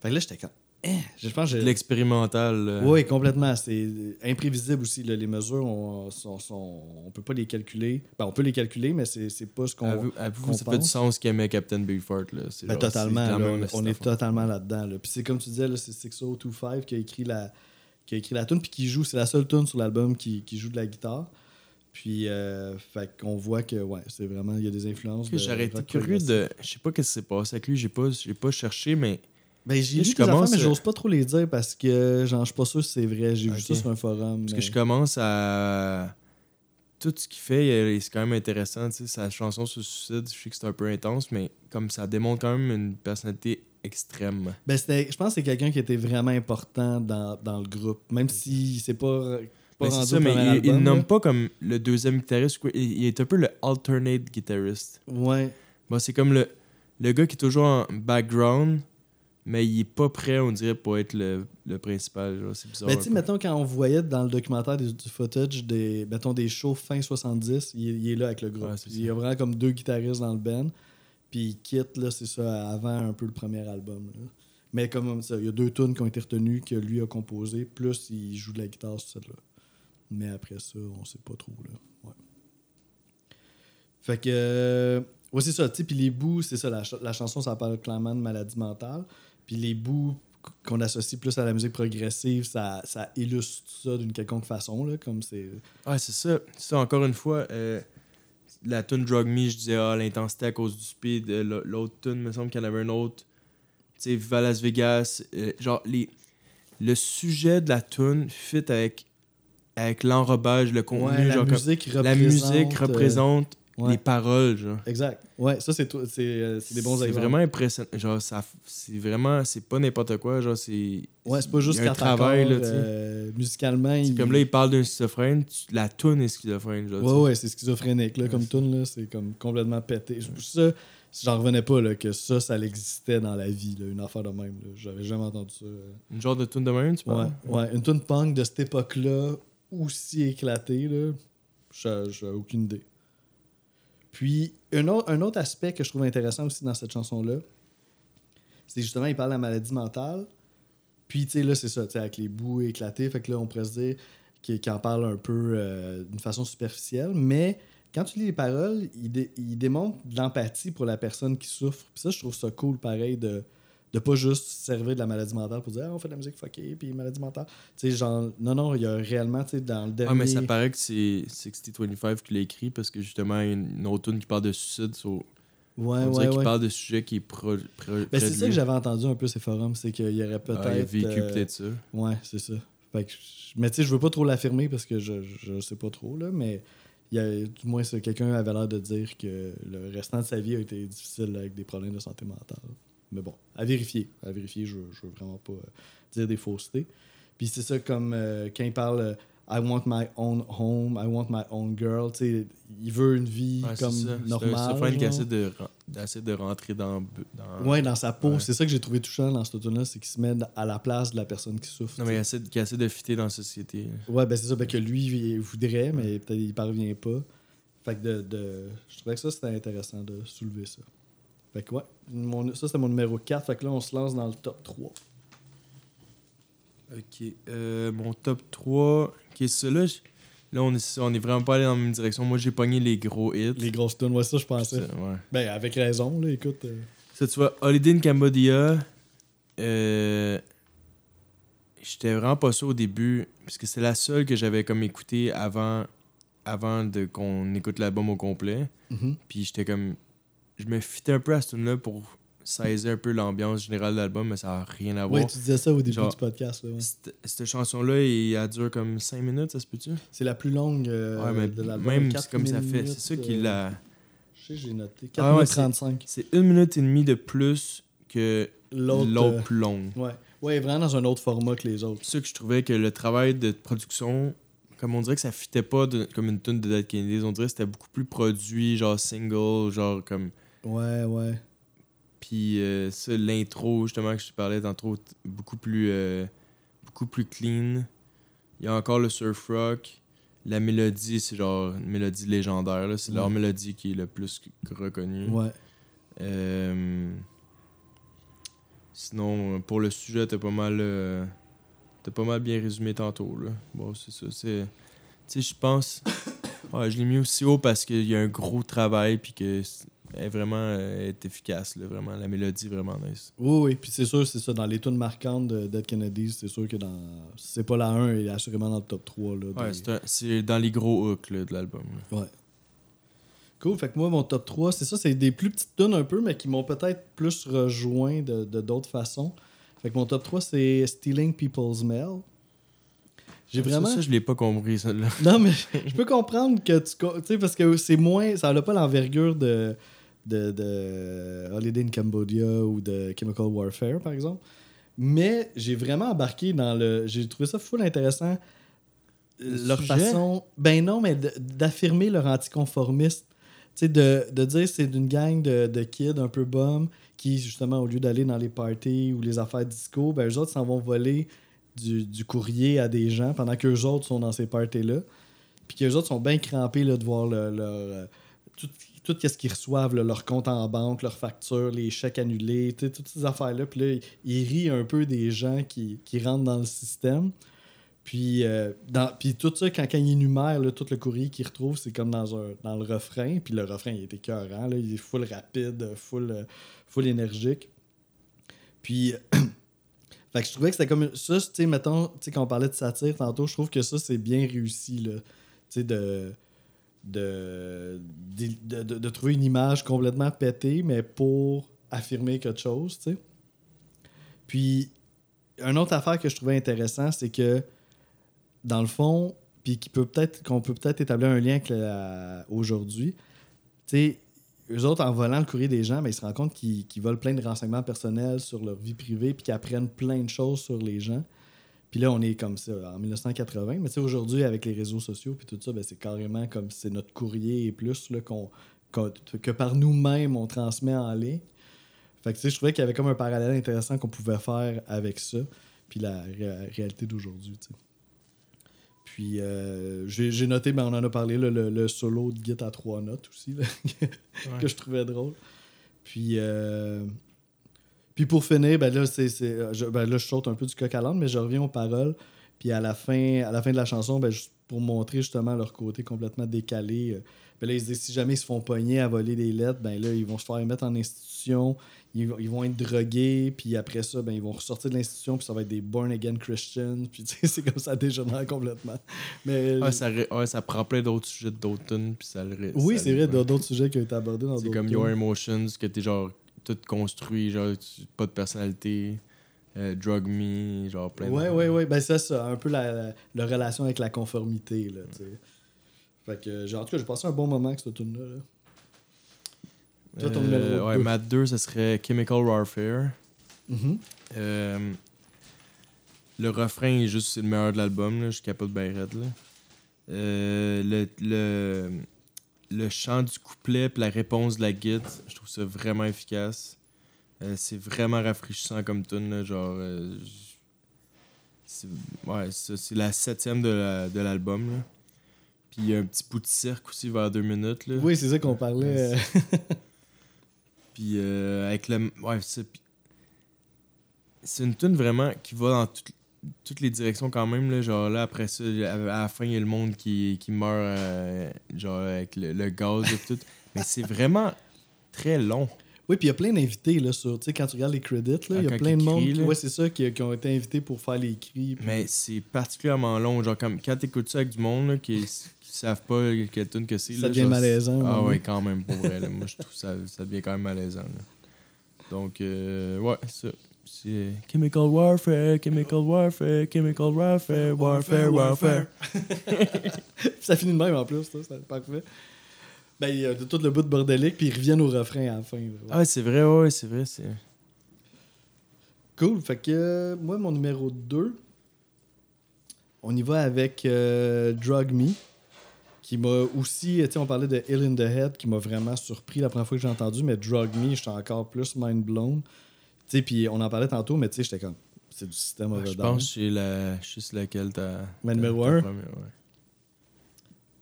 Fait que là, j'étais comme... Eh, je pense l'expérimental. là. Oui, complètement. C'est imprévisible aussi. là. Les mesures, on, sont, sont- on peut pas les calculer. Ben, on peut les calculer, mais c'est c'est pas ce qu'on. Avoue, avoue, qu'on ça fait du pense. sens qu'aimait Captain Beefheart. Là. C'est Ben, genre, totalement. là, on, est totalement là-dedans. là. Puis c'est comme tu disais, là, c'est 6025 qui a écrit la, qui a écrit la tune, puis qui joue. C'est la seule tune sur l'album qui, qui joue de la guitare. Puis, euh, fait qu'on voit que, ouais, c'est vraiment, il y a des influences. J'aurais été curieux de. Je sais pas qu'est-ce qui s'est passé avec lui. J'ai pas, j'ai pas cherché, mais. Ben, j'ai lu des affaires, mais j'ose pas trop les dire parce que, genre, je suis pas sûr si c'est vrai. J'ai vu ça sur un forum. Parce mais- que je commence à. Tout ce qu'il fait, c'est quand même intéressant. tu sais, Sa chanson sur le suicide, je sais que c'est un peu intense, mais comme ça démontre quand même une personnalité extrême. Ben, je pense que c'est quelqu'un qui était vraiment important dans, dans le groupe. Même si c'est pas, pas Ben, rendu ça, mais premier il, album, le nomme pas comme le deuxième guitariste. ou quoi. Il, il est un peu le alternate guitariste. Ouais. Bon, c'est comme le, le gars qui est toujours en background, mais il est pas prêt, on dirait, pour être le, le principal. C'est bizarre. Un tu sais, mettons, quand on voyait dans le documentaire des- du footage des, mettons, des shows fin 70, il, est- il est là avec le groupe. Ouais, c'est il y a vraiment comme deux guitaristes dans le band. Puis il quitte, là, c'est ça, avant un peu le premier album. là. Mais comme ça, il y a deux tunes qui ont été retenues que lui a composées, plus il joue de la guitare sur celle-là. Mais après ça, on sait pas trop, là. Ouais. Fait que... euh, ouais, c'est ça, puis les bouts, c'est ça, la, ch- la chanson, ça parle clairement de maladie mentale. Puis les bouts qu'on associe plus à la musique progressive, ça, ça illustre ça d'une quelconque façon, là, comme c'est... Ouais, c'est ça. Ça, encore une fois, euh, la tune Drug Me, je disais, ah, l'intensité à cause du speed. Euh, L'autre tune, me semble qu'il y en avait un autre. Tu sais, Viva Las Vegas. euh, genre, les, le sujet de la tune fit avec, avec l'enrobage, le contenu. Ouais, la genre, musique la musique représente ouais. les paroles, genre. Exact. Ouais, ça, c'est tout- c'est euh, c'est des bons C'est exemples. vraiment impressionnant. Genre, ça, c'est vraiment, c'est pas n'importe quoi. Genre, c'est. Ouais, c'est pas juste un travail, là, tu sais. euh, musicalement, il... Comme là, il parle d'un schizophrène, tu- la tune est schizophrène, genre. Ouais, ouais, c'est schizophrénique, là, comme Ouais, tune, là, c'est comme complètement pété. Ça, j'en revenais pas, là, que ça, ça existait dans la vie, là, une affaire de même. J'avais jamais entendu ça. euh. Une genre de tune de même, tu Ouais, parles? ouais, une tune punk de cette époque-là, aussi éclatée, là, j'ai aucune idée. Puis, un autre, aspect que je trouve intéressant aussi dans cette chanson-là, c'est justement, il parle de la maladie mentale. Puis, tu sais, là, c'est ça, tu avec les bouts éclatés. Fait que là, on pourrait se dire qu'il en parle un peu euh, d'une façon superficielle. Mais quand tu lis les paroles, il, il démontre de l'empathie pour la personne qui souffre. Puis ça, je trouve ça cool, pareil, de de pas juste se servir de la maladie mentale pour dire ah, on fait de la musique fuckée puis maladie mentale tu sais genre non non il y a réellement tu sais dans le dernier Ah, mais ça paraît que c'est 6025 qui l'a écrit parce que justement, il y a une autre tune qui parle de suicide. so- ouais on ouais ouais parle de sujet qui est pro, pro- Ben, c'est ça que j'avais entendu un peu ces forums c'est qu'il y aurait peut-être Ah, il a vécu euh, peut-être ça. Ouais, c'est ça. Fait que je- mais tu sais, je veux pas trop l'affirmer parce que je, je sais pas trop, là, mais il y a, du moins, quelqu'un avait l'air de dire que le restant de sa vie a été difficile avec des problèmes de santé mentale. Mais bon, à vérifier. À vérifier, je, je veux vraiment pas euh, dire des faussetés. Puis c'est ça, comme euh, quand il parle euh, I want my own home, I want my own girl, tu sais, il veut une vie Ouais, c'est comme ça. C'est normale. qui genre. essaie de, de rentrer dans. dans... Ouais, dans sa peau. Ouais. C'est ça que j'ai trouvé touchant dans ce tune-là, c'est qu'il se met à la place de la personne qui souffre. Non, mais il essaie, essaie de fitter dans la société. Ouais, ben c'est ça, ben que lui il voudrait, mais peut-être il parvient pas. Fait que de, de- je trouvais que ça c'était intéressant de soulever ça. Fait que ouais, mon- ça c'était mon numéro 4, fait que là on se lance dans le top 3. Ok. euh, mon top 3. Ok, ça là, on est, on est vraiment pas allé dans la même direction. Moi, j'ai pogné les gros hits. Les grosses tunes, ouais, ça je pensais. Ça, ouais. Ben avec raison, là, écoute. euh, Ça, tu vois, Holiday in Cambodia, euh, j'étais vraiment pas sûr au début, parce que c'est la seule que j'avais comme écouté avant, avant de qu'on écoute l'album au complet. mhm. Puis j'étais comme. Je me fitais un peu à ce tune là pour saisir un peu l'ambiance générale de l'album, mais ça n'a rien à voir. Ouais, tu disais ça au début Genre- du podcast. là, ouais. Cette, cette chanson-là, elle, dure comme 5 minutes, ça se peut-tu? C'est la plus longue euh, ouais, mais de l'album. même c'est comme ça fait. C'est ça qui euh, l'a. Je sais, j'ai noté. 4 Ah minutes c'est- 35. C'est une minute et demie de plus que L'autre. l'autre euh, plus longue. ouais. ouais, vraiment dans un autre format que les autres. C'est ça que je trouvais que le travail de production, comme on dirait que ça fitait pas de- comme une tune de Dead Kennedys, on dirait que c'était beaucoup plus produit, genre single, genre comme. Ouais, ouais. Puis euh, ça, l'intro, justement, que je te parlais tantôt, beaucoup plus, euh, beaucoup plus clean. Il y a encore le surf rock. La mélodie, c'est genre une mélodie légendaire. là. C'est leur mélodie qui est le plus reconnue. Ouais. Euh, Sinon, pour le sujet, t'as pas mal. T'as pas mal bien résumé tantôt. Là. Bon, c'est ça. C'est. Tu sais, je pense. Ouais, je l'ai mis aussi haut parce qu'il y a un gros travail puis que est vraiment euh, est efficace. Là, vraiment, la mélodie est vraiment nice. Oui, oui. Puis c'est sûr, c'est ça. Dans les tunes marquantes de Dead Kennedys, c'est sûr que dans. si C'est pas la 1, il est assurément dans le top 3. Là, Ouais, c'est un- c'est dans les gros hooks là, de l'album. là. Ouais. Cool. Fait que moi, mon top 3, c'est ça. C'est des plus petites tunes un peu, mais qui m'ont peut-être plus rejoint de de d'autres façons. Fait que mon top 3, c'est Stealing People's Mail. J'ai Ça, vraiment. Ça, je l'ai pas compris, celle-là. Non, mais je peux comprendre que tu. Tu sais, parce que c'est moins. Ça n'a pas l'envergure de, de, de Holiday in Cambodia ou de Chemical Warfare, par exemple. Mais j'ai vraiment embarqué dans le. J'ai trouvé ça full intéressant. Le leur sujet? façon. Ben non, mais d'affirmer leur anticonformisme. Tu sais, de, de dire c'est d'une gang de, de kids un peu bums qui, justement, au lieu d'aller dans les parties ou les affaires disco, ben eux autres s'en vont voler du, du courrier à des gens pendant qu'eux autres sont dans ces parties-là. Puis qu'eux autres sont bien crampés là, de voir le- leur, euh, tout ce qu'ils reçoivent, leur compte en banque, leurs factures, les chèques annulés, toutes ces affaires-là. Puis là, ils rient un peu des gens qui, qui rentrent dans le système. Puis, euh, dans, puis tout ça, quand, quand il tout le courrier qu'il retrouve, c'est comme dans, un, dans le refrain. Puis le refrain, il est écœurant. Là, il est full rapide, full, euh, full énergique. Puis, Fait que je trouvais que c'était comme ça, tu sais, mettons, tu sais, quand on parlait de satire tantôt, je trouve que ça, c'est bien réussi, là. Tu sais, de de de, de, trouver une image complètement pétée, mais pour affirmer quelque chose, tu sais. Puis, une autre affaire que je trouvais intéressant, c'est que, dans le fond, puis peut peut-être qu'on peut peut-être établir un lien avec aujourd'hui, tu sais, eux autres, en volant le courrier des gens, ben, ils se rendent compte qu'ils qu'ils volent plein de renseignements personnels sur leur vie privée, puis qu'ils apprennent plein de choses sur les gens. Puis là, on est comme ça, en 1980. Mais tu sais, aujourd'hui, avec les réseaux sociaux, puis tout ça, ben, c'est carrément comme c'est notre courrier et plus là, que par nous-mêmes, on transmet en ligne. Fait que tu sais, je trouvais qu'il y avait comme un parallèle intéressant qu'on pouvait faire avec ça, puis la ré- réalité d'aujourd'hui. Puis euh, j'ai, noté, ben, on en a parlé, là, le, le solo de Git à trois notes aussi, là, que je trouvais drôle. Puis, euh, puis pour finir, ben là, c'est, c'est- je, ben là, je saute un peu du coq à l'âne, mais je reviens aux paroles. Puis à la fin, à la fin de la chanson, ben, juste pour montrer justement leur côté complètement décalé, euh, ben là, ils se disent si jamais ils se font pogner à voler des lettres, ben là, ils vont se faire mettre en institution, ils, vont- ils vont être drogués, puis après ça, ben, ils vont ressortir de l'institution, puis ça va être des born again Christians, puis c'est comme ça dégénère complètement. Mais ça, ouais, ça prend plein d'autres sujets d'autres tunes, puis ça le ré- oui, c'est vrai, d'autres sujets qui ont été abordés dans C'est d'autres comme tunes. Your Emotions, que t'es genre tout construit, genre pas de personnalité, euh, Drug Me, genre plein Ouais, de. ouais, ouais. Ben, c'est ça. Un peu la, la, la relation avec la conformité, là, tu sais. Fait que, j'ai- en tout cas, j'ai passé un bon moment avec cette tune là Toi, ton Euh, ouais, deux. ma 2, ce serait Chemical Warfare. Mhm. Euh, le refrain est juste c'est le meilleur de l'album, là, je capote bien raide, là. Euh, le, le, le chant du couplet puis la réponse de la guide, je trouve ça vraiment efficace. Euh, c'est vraiment rafraîchissant comme tune, là, genre. euh, c'est ouais, ça, c'est la septième de la- de l'album. là. Puis il y a un petit bout de cirque aussi vers deux minutes. Là. Oui, c'est ça qu'on parlait. euh, Puis euh, avec le. Ouais, c'est. C'est une tune vraiment qui va dans toutes- toutes les directions quand même. Là, genre là, après ça, à, la fin, il y a le monde qui, qui meurt euh, genre avec le, le gaz et tout. Mais c'est vraiment très long. Oui, puis il y a plein d'invités, là, sur. Tu sais, quand tu regardes les credits, là, il y Ah, a plein de monde. Ouais, c'est ça, qui, qui ont été invités pour faire les cris. puis- Mais c'est particulièrement long. Genre, comme, quand t'écoutes ça avec du monde là, qui, qui savent pas quelle tune que c'est. Ça là, devient genre, malaisant, Ah ouais. ouais, quand même, pour vrai. là. Moi, je trouve ça, ça devient quand même malaisant. là. Donc, euh, ouais, ça. C'est Chemical Warfare, Chemical Warfare, Chemical Warfare, Warfare, Warfare. Ça finit de même en plus, ça, c'est parfait. Ben, il y a tout le bout de bordélique, puis ils reviennent au refrain à la fin. Ah, c'est vrai, ouais, c'est vrai. c'est Cool. Fait que euh, moi, mon numéro 2, on y va avec euh, Drug Me, qui m'a aussi, tu sais, on parlait de Ill in the Head, qui m'a vraiment surpris la première fois que j'ai entendu, mais Drug Me, j'étais encore plus mind blown. Tu sais, puis on en parlait tantôt, mais tu sais, j'étais comme, c'est du système of a Je pense que c'est la. Je sais c'est laquelle t'as. Ma numéro ta un? première, ouais.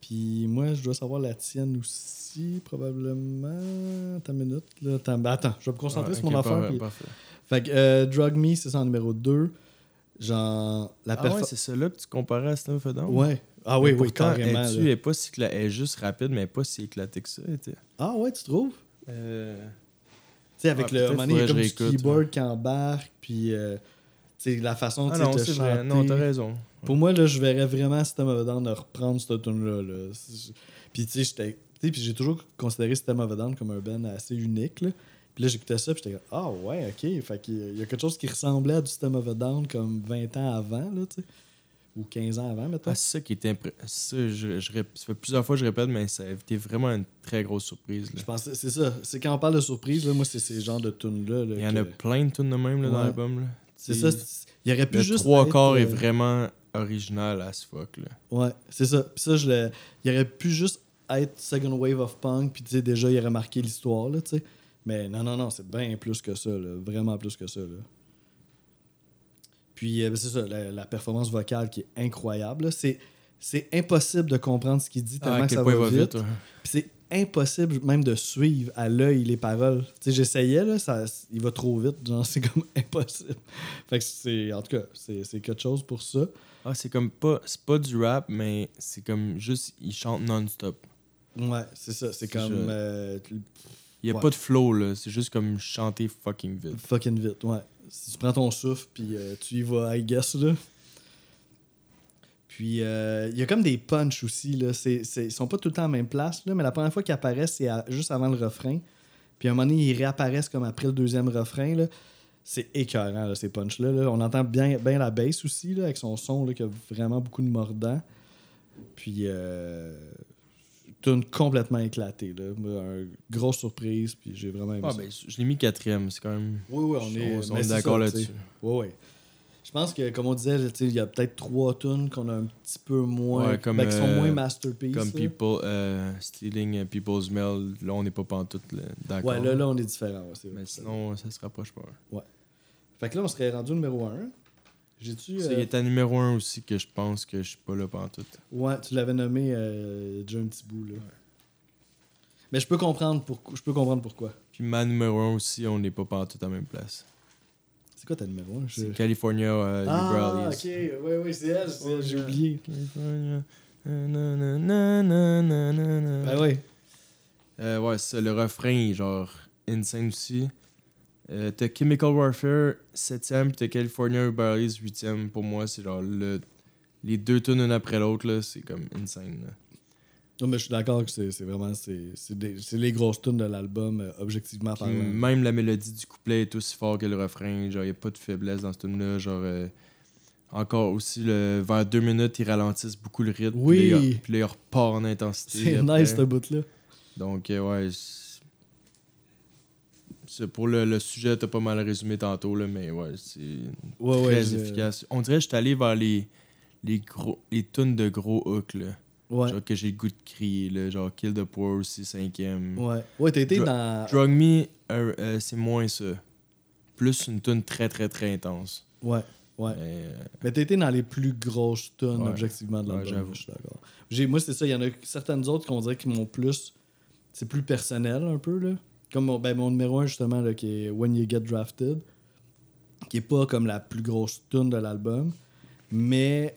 Puis moi, je dois savoir la tienne aussi, probablement. Attends une minute. Là. Attends, ben, attends, je vais me concentrer Ah, sur mon affaire. puis- parfait. Fait que euh, Drug Me, c'est ça en numéro 2. Genre, la Ah ouais, c'est ça-là que tu comparais à Stuff of a Down? ouais. Ah oui, Mais oui, pourtant, carrément. Elle, est pas si elle est juste rapide, mais elle est pas si éclatée que ça. Ah ouais, tu trouves? Euh, sais, avec Ah, le. à un peut-être moment donné, il y a faudrait comme du keyboard qui embarque, puis. euh, la façon Ah tu sais, non, de c'est vrai. Non, t'as raison. Pour moi, là, je verrais vraiment System of a Down de reprendre cette tune-là. Là. Puis, tu sais, j'ai toujours considéré System of a Down comme un band assez unique. Là. Puis là, j'écoutais ça, puis j'étais comme, ah ouais, ok. Fait qu'il y a quelque chose qui ressemblait à du System of a Down comme 20 ans avant, là, tu sais. Ou 15 ans avant, mettons. Ah, c'est ça qui était ça, je, je ça fait plusieurs fois que je répète, mais ça a été vraiment une très grosse surprise. là. Je pensais, c'est ça. C'est quand on parle de surprise, là, moi, c'est ces genres de tunes-là. là, Il y en a plein de tunes de même là, dans l'album. C'est ça. Il aurait pu Le juste. trois être, quarts est euh, vraiment original as fuck. Là. Ouais, c'est ça. Puis ça, je il aurait pu juste être Second Wave of Punk, puis tu sais, déjà, il aurait marqué l'histoire, là, tu sais. Mais non, non, non, c'est bien plus que ça, là. Vraiment plus que ça, là. Puis, euh, c'est ça, la, la performance vocale qui est incroyable. C'est, c'est impossible de comprendre ce qu'il dit tellement Ah, à que ça va vite. ouais. Puis c'est impossible même de suivre à l'œil les paroles. Tu sais, j'essayais, là, ça, il va trop vite, genre, c'est comme impossible. Fait que c'est, en tout cas, c'est, c'est quelque chose pour ça. Ah, c'est comme pas. C'est pas du rap, mais c'est comme juste. Il chante non-stop. Ouais, c'est ça, c'est C'est comme... je- euh, Il y a Ouais. pas de flow, là. C'est juste comme chanter fucking vite. Fucking vite, ouais. Si tu prends ton souffle, puis euh, tu y vas, I guess, là. Puis, euh, il y a comme des punchs aussi, là. C'est, ils sont pas tout le temps la même place, là, mais la première fois qu'ils apparaissent, c'est juste avant le refrain. Puis, à un moment donné, ils réapparaissent comme après le deuxième refrain, là. C'est écœurant, ces punchs-là. là. On entend bien, bien la bass aussi, là, avec son son, là, qui a vraiment beaucoup de mordant. Puis, euh, tune complètement éclatée, là. Un- grosse surprise, puis j'ai vraiment aimé Ah, ça. ben, je l'ai mis quatrième, c'est quand même. Oui, oui, on est, on mais est d'accord là-dessus. Oui, oui. Je pense que, comme on disait, il y a peut-être trois tunes qu'on a un petit peu moins. Ouais, comme, ben, qui sont euh, moins masterpieces. Comme là. people, euh, Stealing People's Mail, là, on n'est pas pantoute d'accord. Ouais, là, là, on est différent. Ouais, c'est vrai. Mais sinon, ça se rapproche pas. Fait que là, on serait rendu numéro 1. J'ai-tu. C'est euh, à numéro un aussi que je pense que je suis pas là pantoute. Ouais, tu l'avais nommé euh, déjà un petit bout, là. Mais je peux comprendre pourquoi. Je peux comprendre pourquoi. Puis ma numéro un aussi, on n'est pas pantoute à la même place. C'est quoi ta numéro 1 C'est California euh, Ah, ok. Oui, oui, c'est elle. J'ai oublié. California. Ben oui. Euh, ouais, c'est le refrain genre insane aussi. Euh, t'as Chemical Warfare 7ème, puis t'as California Liberalies 8ème. Pour moi, c'est genre le, les deux tunes une après l'autre, là, c'est comme insane. là. Non, mais je suis d'accord que c'est c'est vraiment. C'est c'est des- c'est les grosses tunes de l'album, euh, objectivement parlant. même la mélodie du couplet est aussi fort que le refrain. Genre, y a pas de faiblesse dans ce tune-là. Genre, euh, encore aussi, le, vers deux minutes, ils ralentissent beaucoup le rythme. Oui. Puis là, ils- repartent en intensité. C'est après. nice, ce bout-là. Donc, euh, ouais. c'est pour le, le sujet, t'as pas mal résumé tantôt, là, mais ouais, c'est Ouais, très ouais. efficace. On dirait que je suis allé vers les, les, gros, les tunes de gros hooks, là. Ouais. Genre que j'ai le goût de crier, là. Genre Kill the Poor aussi, cinquième. Ouais. Ouais, t'as été dans. Drug Me, euh, euh, c'est moins ça. Plus une tune très, très, très intense. Ouais. Ouais. Mais, euh, Mais t'as été dans les plus grosses tunes, Ouais. objectivement, de Ouais, j'avoue. je suis d'accord. J'ai- Moi, c'est ça. Il y en a certaines autres qu'on dirait qui m'ont plus. C'est plus personnel, un peu, là. Comme mon, ben, mon numéro 1, justement, là, qui est When You Get Drafted. Qui est pas comme la plus grosse tune de l'album. Mais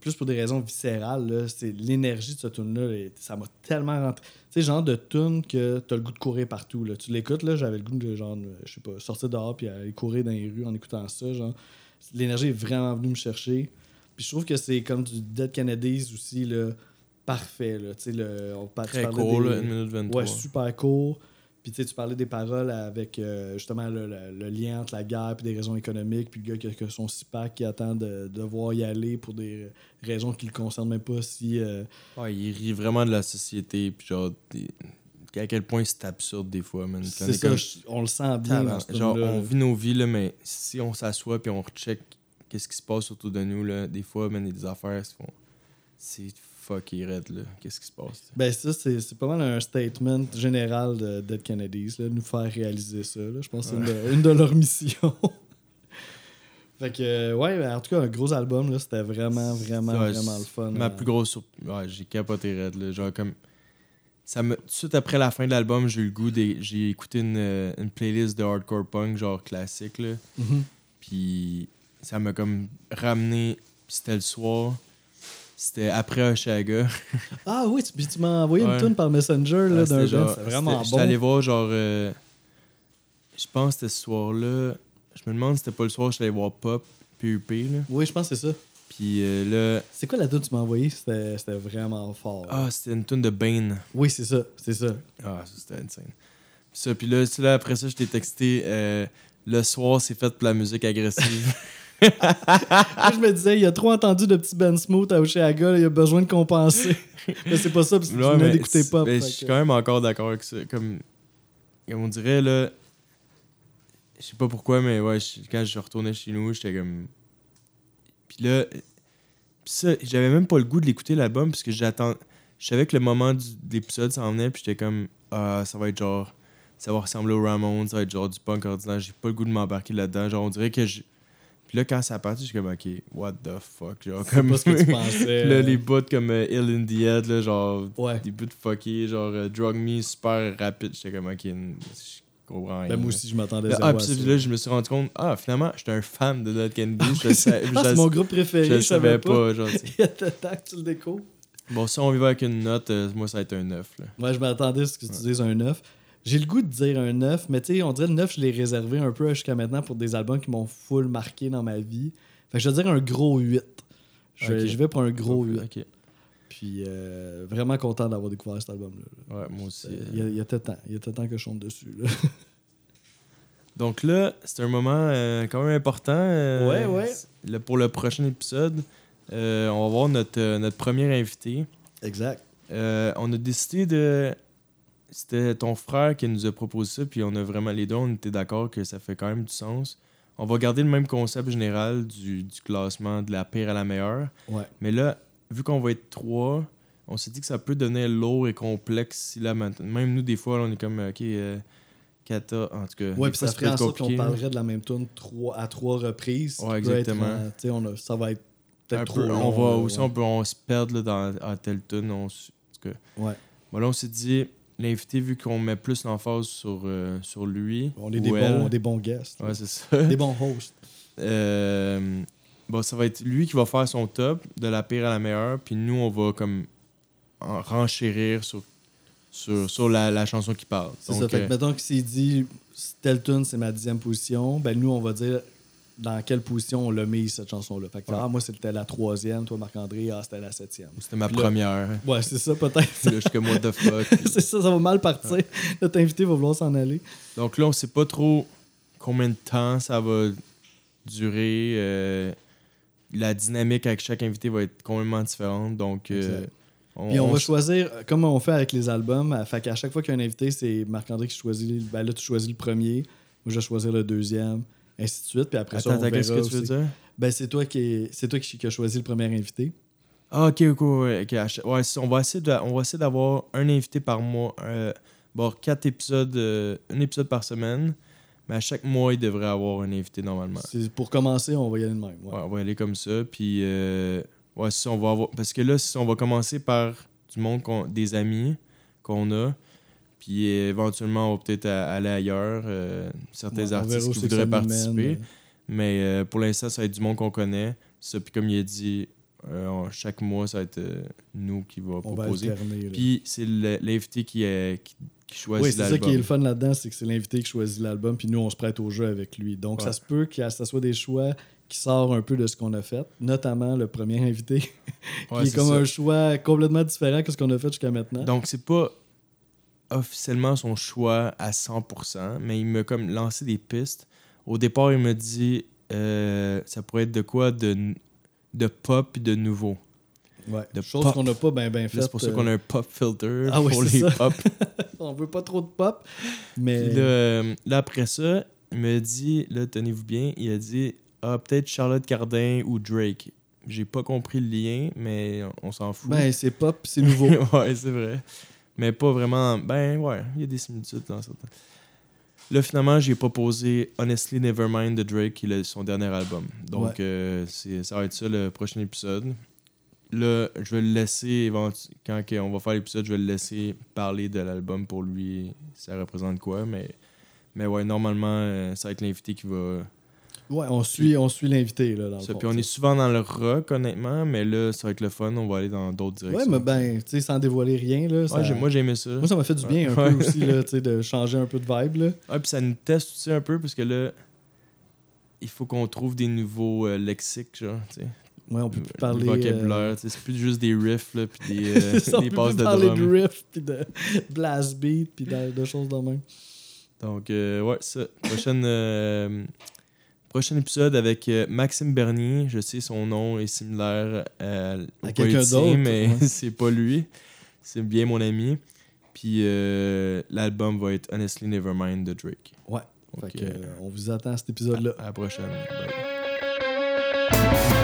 plus pour des raisons viscérales, c'est l'énergie de ce tune-là. Ça m'a tellement rentré. Sais, genre de tune que t'as le goût de courir partout. Là. Tu l'écoutes, là, j'avais le goût de, genre, je sais pas, sortir dehors puis aller courir dans les rues en écoutant ça. Genre. L'énergie est vraiment venue me chercher. Puis je trouve que c'est comme du Dead Kennedys aussi, là, parfait. Là. Tu sais, le, on très court, des- là, 1 minute 23. Ouais, super court. Puis tu sais, tu parlais des paroles avec euh, justement le, le- le lien entre la guerre et des raisons économiques, puis le gars qui a son CIPAC qui attend de devoir y aller pour des raisons qui le concernent même pas si. euh, Ouais, il rit vraiment de la société, puis genre, à quel point c'est absurde des fois, man. C'est est ça, comme- je- on le sent bien dans Tabarnak. ce Genre, on vit nos vies, là, mais si on s'assoit puis on recheck qu'est-ce qui se passe autour de nous, là, des fois, man, il y a des affaires qui font. C'est là. Qu'est-ce qui se passe? Ben ça, c'est pas mal un statement général de Dead Kennedys, là, nous faire réaliser ça. là. Je pense que c'est une, de- une de leurs missions. fait que, euh, ouais, ben, en tout cas, un gros album, là, c'était vraiment, vraiment, Ouais, vraiment le fun. Ma euh. plus grosse surprise. Ouais, j'ai capoté red, là. Genre, comme. Ça me... Tout de suite après la fin de l'album, j'ai eu le goût des... J'ai écouté une, euh, une playlist de hardcore punk, genre classique, là. Mhm. Puis ça m'a comme ramené. Puis c'était le soir. C'était après Oshaga. Ah oui, tu, puis tu m'as envoyé Ouais. une tune par Messenger là, d'un genre- c'était vraiment bon. J'étais allé voir genre. euh, je pense que c'était ce soir-là. Je me demande si c'était pas le soir que j'étais allé voir Pop, PUP. Là. Oui, je pense que c'est ça. Puis euh, là. C'est quoi la tune que tu m'as envoyée? C'était c'était vraiment fort. Ah, c'était une tune de Bane. Oui, c'est ça, c'est ça. Ah, ça c'était insane. Puis ça, puis là, là, après ça, je t'ai texté. euh, le soir, c'est fait pour la musique agressive. Moi, je me disais, il a trop entendu de petits Ben Smooth à Oshéaga, là, il a besoin de compenser. mais c'est pas ça, parce que tu Ouais, Pop. mais fait je suis quand même encore d'accord avec ça. Comme, comme on dirait, là. Je sais pas pourquoi, mais ouais, je- quand je retournais chez nous, j'étais comme. Puis là. Puis ça, j'avais même pas le goût de l'écouter l'album, parce que j'attends. Je savais que le moment du- de l'épisode s'en venait, puis j'étais comme. Ah, ça va être genre. Ça va ressembler au Ramones, ça va être genre du punk ordinaire. J'ai pas le goût de m'embarquer là-dedans. Genre, on dirait que je. Puis là, quand ça a parti, j'étais comme, ok, what the fuck. Genre, comme. pas ce que tu pensais. là, les bouts comme euh, Ill in the Head, là, genre Ouais. des bouts fuckés, genre euh, Drug Me super rapide. J'étais comme, ok, je comprends rien. Ben, moi aussi, je m'attendais ah, à puis ça. ça, là, je me suis rendu compte, ah, finalement, j'étais un fan de Dead Kennedy. je Ah, je c'est mon groupe préféré, je je, le savais pas. genre, sais. Il y a de tac, tu le découvres. Bon, si on va avec une note, euh, moi, ça va être un 9. Là. Moi, je m'attendais à ce que tu dises un 9. J'ai le goût de dire un 9, mais tu sais, on dirait le 9, je l'ai réservé un peu jusqu'à maintenant pour des albums qui m'ont full marqué dans ma vie. Fait que je vais dire un gros 8. Je, je vais pour un gros 8. Ok. Puis euh, vraiment content d'avoir découvert cet album-là. Ouais, moi aussi. Il y, a, il y temps. Il y a peut-être temps que je chante dessus. là. Donc là, c'est un moment euh, quand même important. euh, Ouais, ouais. le- pour le prochain épisode, euh, on va voir notre, euh, notre premier invité. Exact. Euh, on a décidé de. C'était ton frère qui nous a proposé ça, puis on a vraiment. Les deux, on était d'accord que ça fait quand même du sens. On va garder le même concept général du, du classement de la pire à la meilleure. Ouais. Mais là, vu qu'on va être trois, on s'est dit que ça peut devenir lourd et complexe si là, maintenant- même nous, des fois, là, on est comme, OK, euh, kata, en tout cas. Ouais, puis ça peut ferait en sorte qu'on parlerait de la même tune trois, à trois reprises. Ouais, être exactement. sais, on a- ça va être peut-être trop peu, long, on va aussi, ouais. on peut on se perdre là, dans à telle tune. On, en tout cas. Ouais. Bon, là, on s'est dit, l'invité, vu qu'on met plus l'emphase sur, euh, sur lui. On est des elle, bons, des bons guests. Ouais, c'est ça. Des bons hosts. Euh, bon, ça va être lui qui va faire son top, de la pire à la meilleure, puis nous, on va comme en renchérir sur, sur, sur la, la chanson qui parle. C'est ça. Fait euh, que mettons que s'il dit tune, c'est ma dixième position, ben nous, on va dire dans quelle position on l'a mis cette chanson-là. Fait que Ouais. ah, moi, c'était la troisième, toi, Marc-André, ah, c'était la septième. c'était ma Puis là- première. Ouais, c'est ça, peut-être. Comme, what the fuck? c'est ça, ça va mal partir. Notre invité va vouloir s'en aller. Donc là, on sait pas trop combien de temps ça va durer. euh, la dynamique avec chaque invité va être complètement différente. Donc, euh. Puis on, va choisir, euh, comme on fait avec les albums, fait qu'à chaque fois qu'il y a un invité, c'est Marc-André qui choisit. Ben là, tu choisis le premier, moi je vais choisir le deuxième, ainsi de suite. Puis après ça, Attends, on attends, qu'est-ce que tu veux dire? Ben c'est toi qui est- c'est toi qui, qui as choisi le premier invité. Ah, ok, ok, ouais, on va essayer de- on va essayer d'avoir un invité par mois. Euh, bon, quatre épisodes, euh, un épisode par semaine. Mais à chaque mois, il devrait avoir un invité normalement. C'est- Pour commencer, on va y aller de même. ouais. Ouais, on va aller comme ça. Puis, euh, ouais, ça, on va avoir. Parce que là, ça, on va commencer par du monde, qu'on- des amis qu'on a. Puis éventuellement, on va peut-être aller ailleurs. euh, certains Ouais, artistes qui voudraient participer. mène. Mais euh, pour l'instant, ça va être du monde qu'on connaît. Ça, puis comme il a dit, euh, chaque mois, ça va être nous qui va proposer. alterner. Puis c'est l'invité qui, est- qui, qui choisit Oui, c'est ça l'album. qui est le fun là-dedans, c'est que c'est l'invité qui choisit l'album, puis nous, on se prête au jeu avec lui. Donc, Ouais. ça se peut que ça soit des choix qui sortent un peu de ce qu'on a fait, notamment le premier invité, Ouais, qui est comme ça. un choix complètement différent que ce qu'on a fait jusqu'à maintenant. Donc, c'est pas officiellement son choix à 100%, mais il m'a comme lancé des pistes. Au départ, il m'a dit euh, ça pourrait être de quoi de, de pop et de nouveau. ouais. de Chose qu'on n'a pas bien ben fait. C'est pour ça euh, qu'on a un pop filter Ah pour les ça. pop. On veut pas trop de pop, mais Puis là, euh, là, après ça, il m'a dit, là, tenez-vous bien, il a dit, ah, peut-être Charlotte Cardin ou Drake. J'ai pas compris le lien, mais on s'en fout. ben, c'est pop, c'est nouveau. ouais, c'est vrai. Mais pas vraiment. Ben ouais, il y a des similitudes dans certains. Là, finalement, j'ai proposé Honestly Nevermind de Drake, qui est son dernier album. Donc, Ouais. euh, c'est- ça va être ça le prochain épisode. Là, je vais le laisser, quand on va faire l'épisode, je vais le laisser parler de l'album pour lui, ça représente quoi. Mais, mais ouais, normalement, euh, ça va être l'invité qui va. Ouais, on suit, on suit l'invité, là, dans ça. Puis on est souvent dans le rock, honnêtement, mais là, ça va être le fun, on va aller dans d'autres Ouais, directions. mais ben, tu sais, sans dévoiler rien, là. ça- Ouais, j'ai- moi, j'ai aimé ça. moi, ça m'a fait du bien un Ouais. peu aussi, là, tu sais, de changer un peu de vibe, là. Ah, puis ça nous teste aussi un peu parce que là, il faut qu'on trouve des nouveaux euh, lexiques, genre, tu sais. Ouais, on peut plus Le parler. vocabulaire, euh, sais. C'est plus juste des riffs, là, puis des, euh, ça, on des peut passes plus de parler drum. de riff, puis de blast beat, puis de, de choses de même. Donc, euh, ouais, ça. Prochaine, prochain épisode avec euh, Maxime Bernier. Je sais, son nom est similaire à, À quelqu'un d'autre, mais ouais. c'est pas lui. C'est bien mon ami. Puis euh, l'album va être Honestly Nevermind de Drake. Ouais. Donc, Fait que, euh, on vous attend à cet épisode-là. à la prochaine. Bye.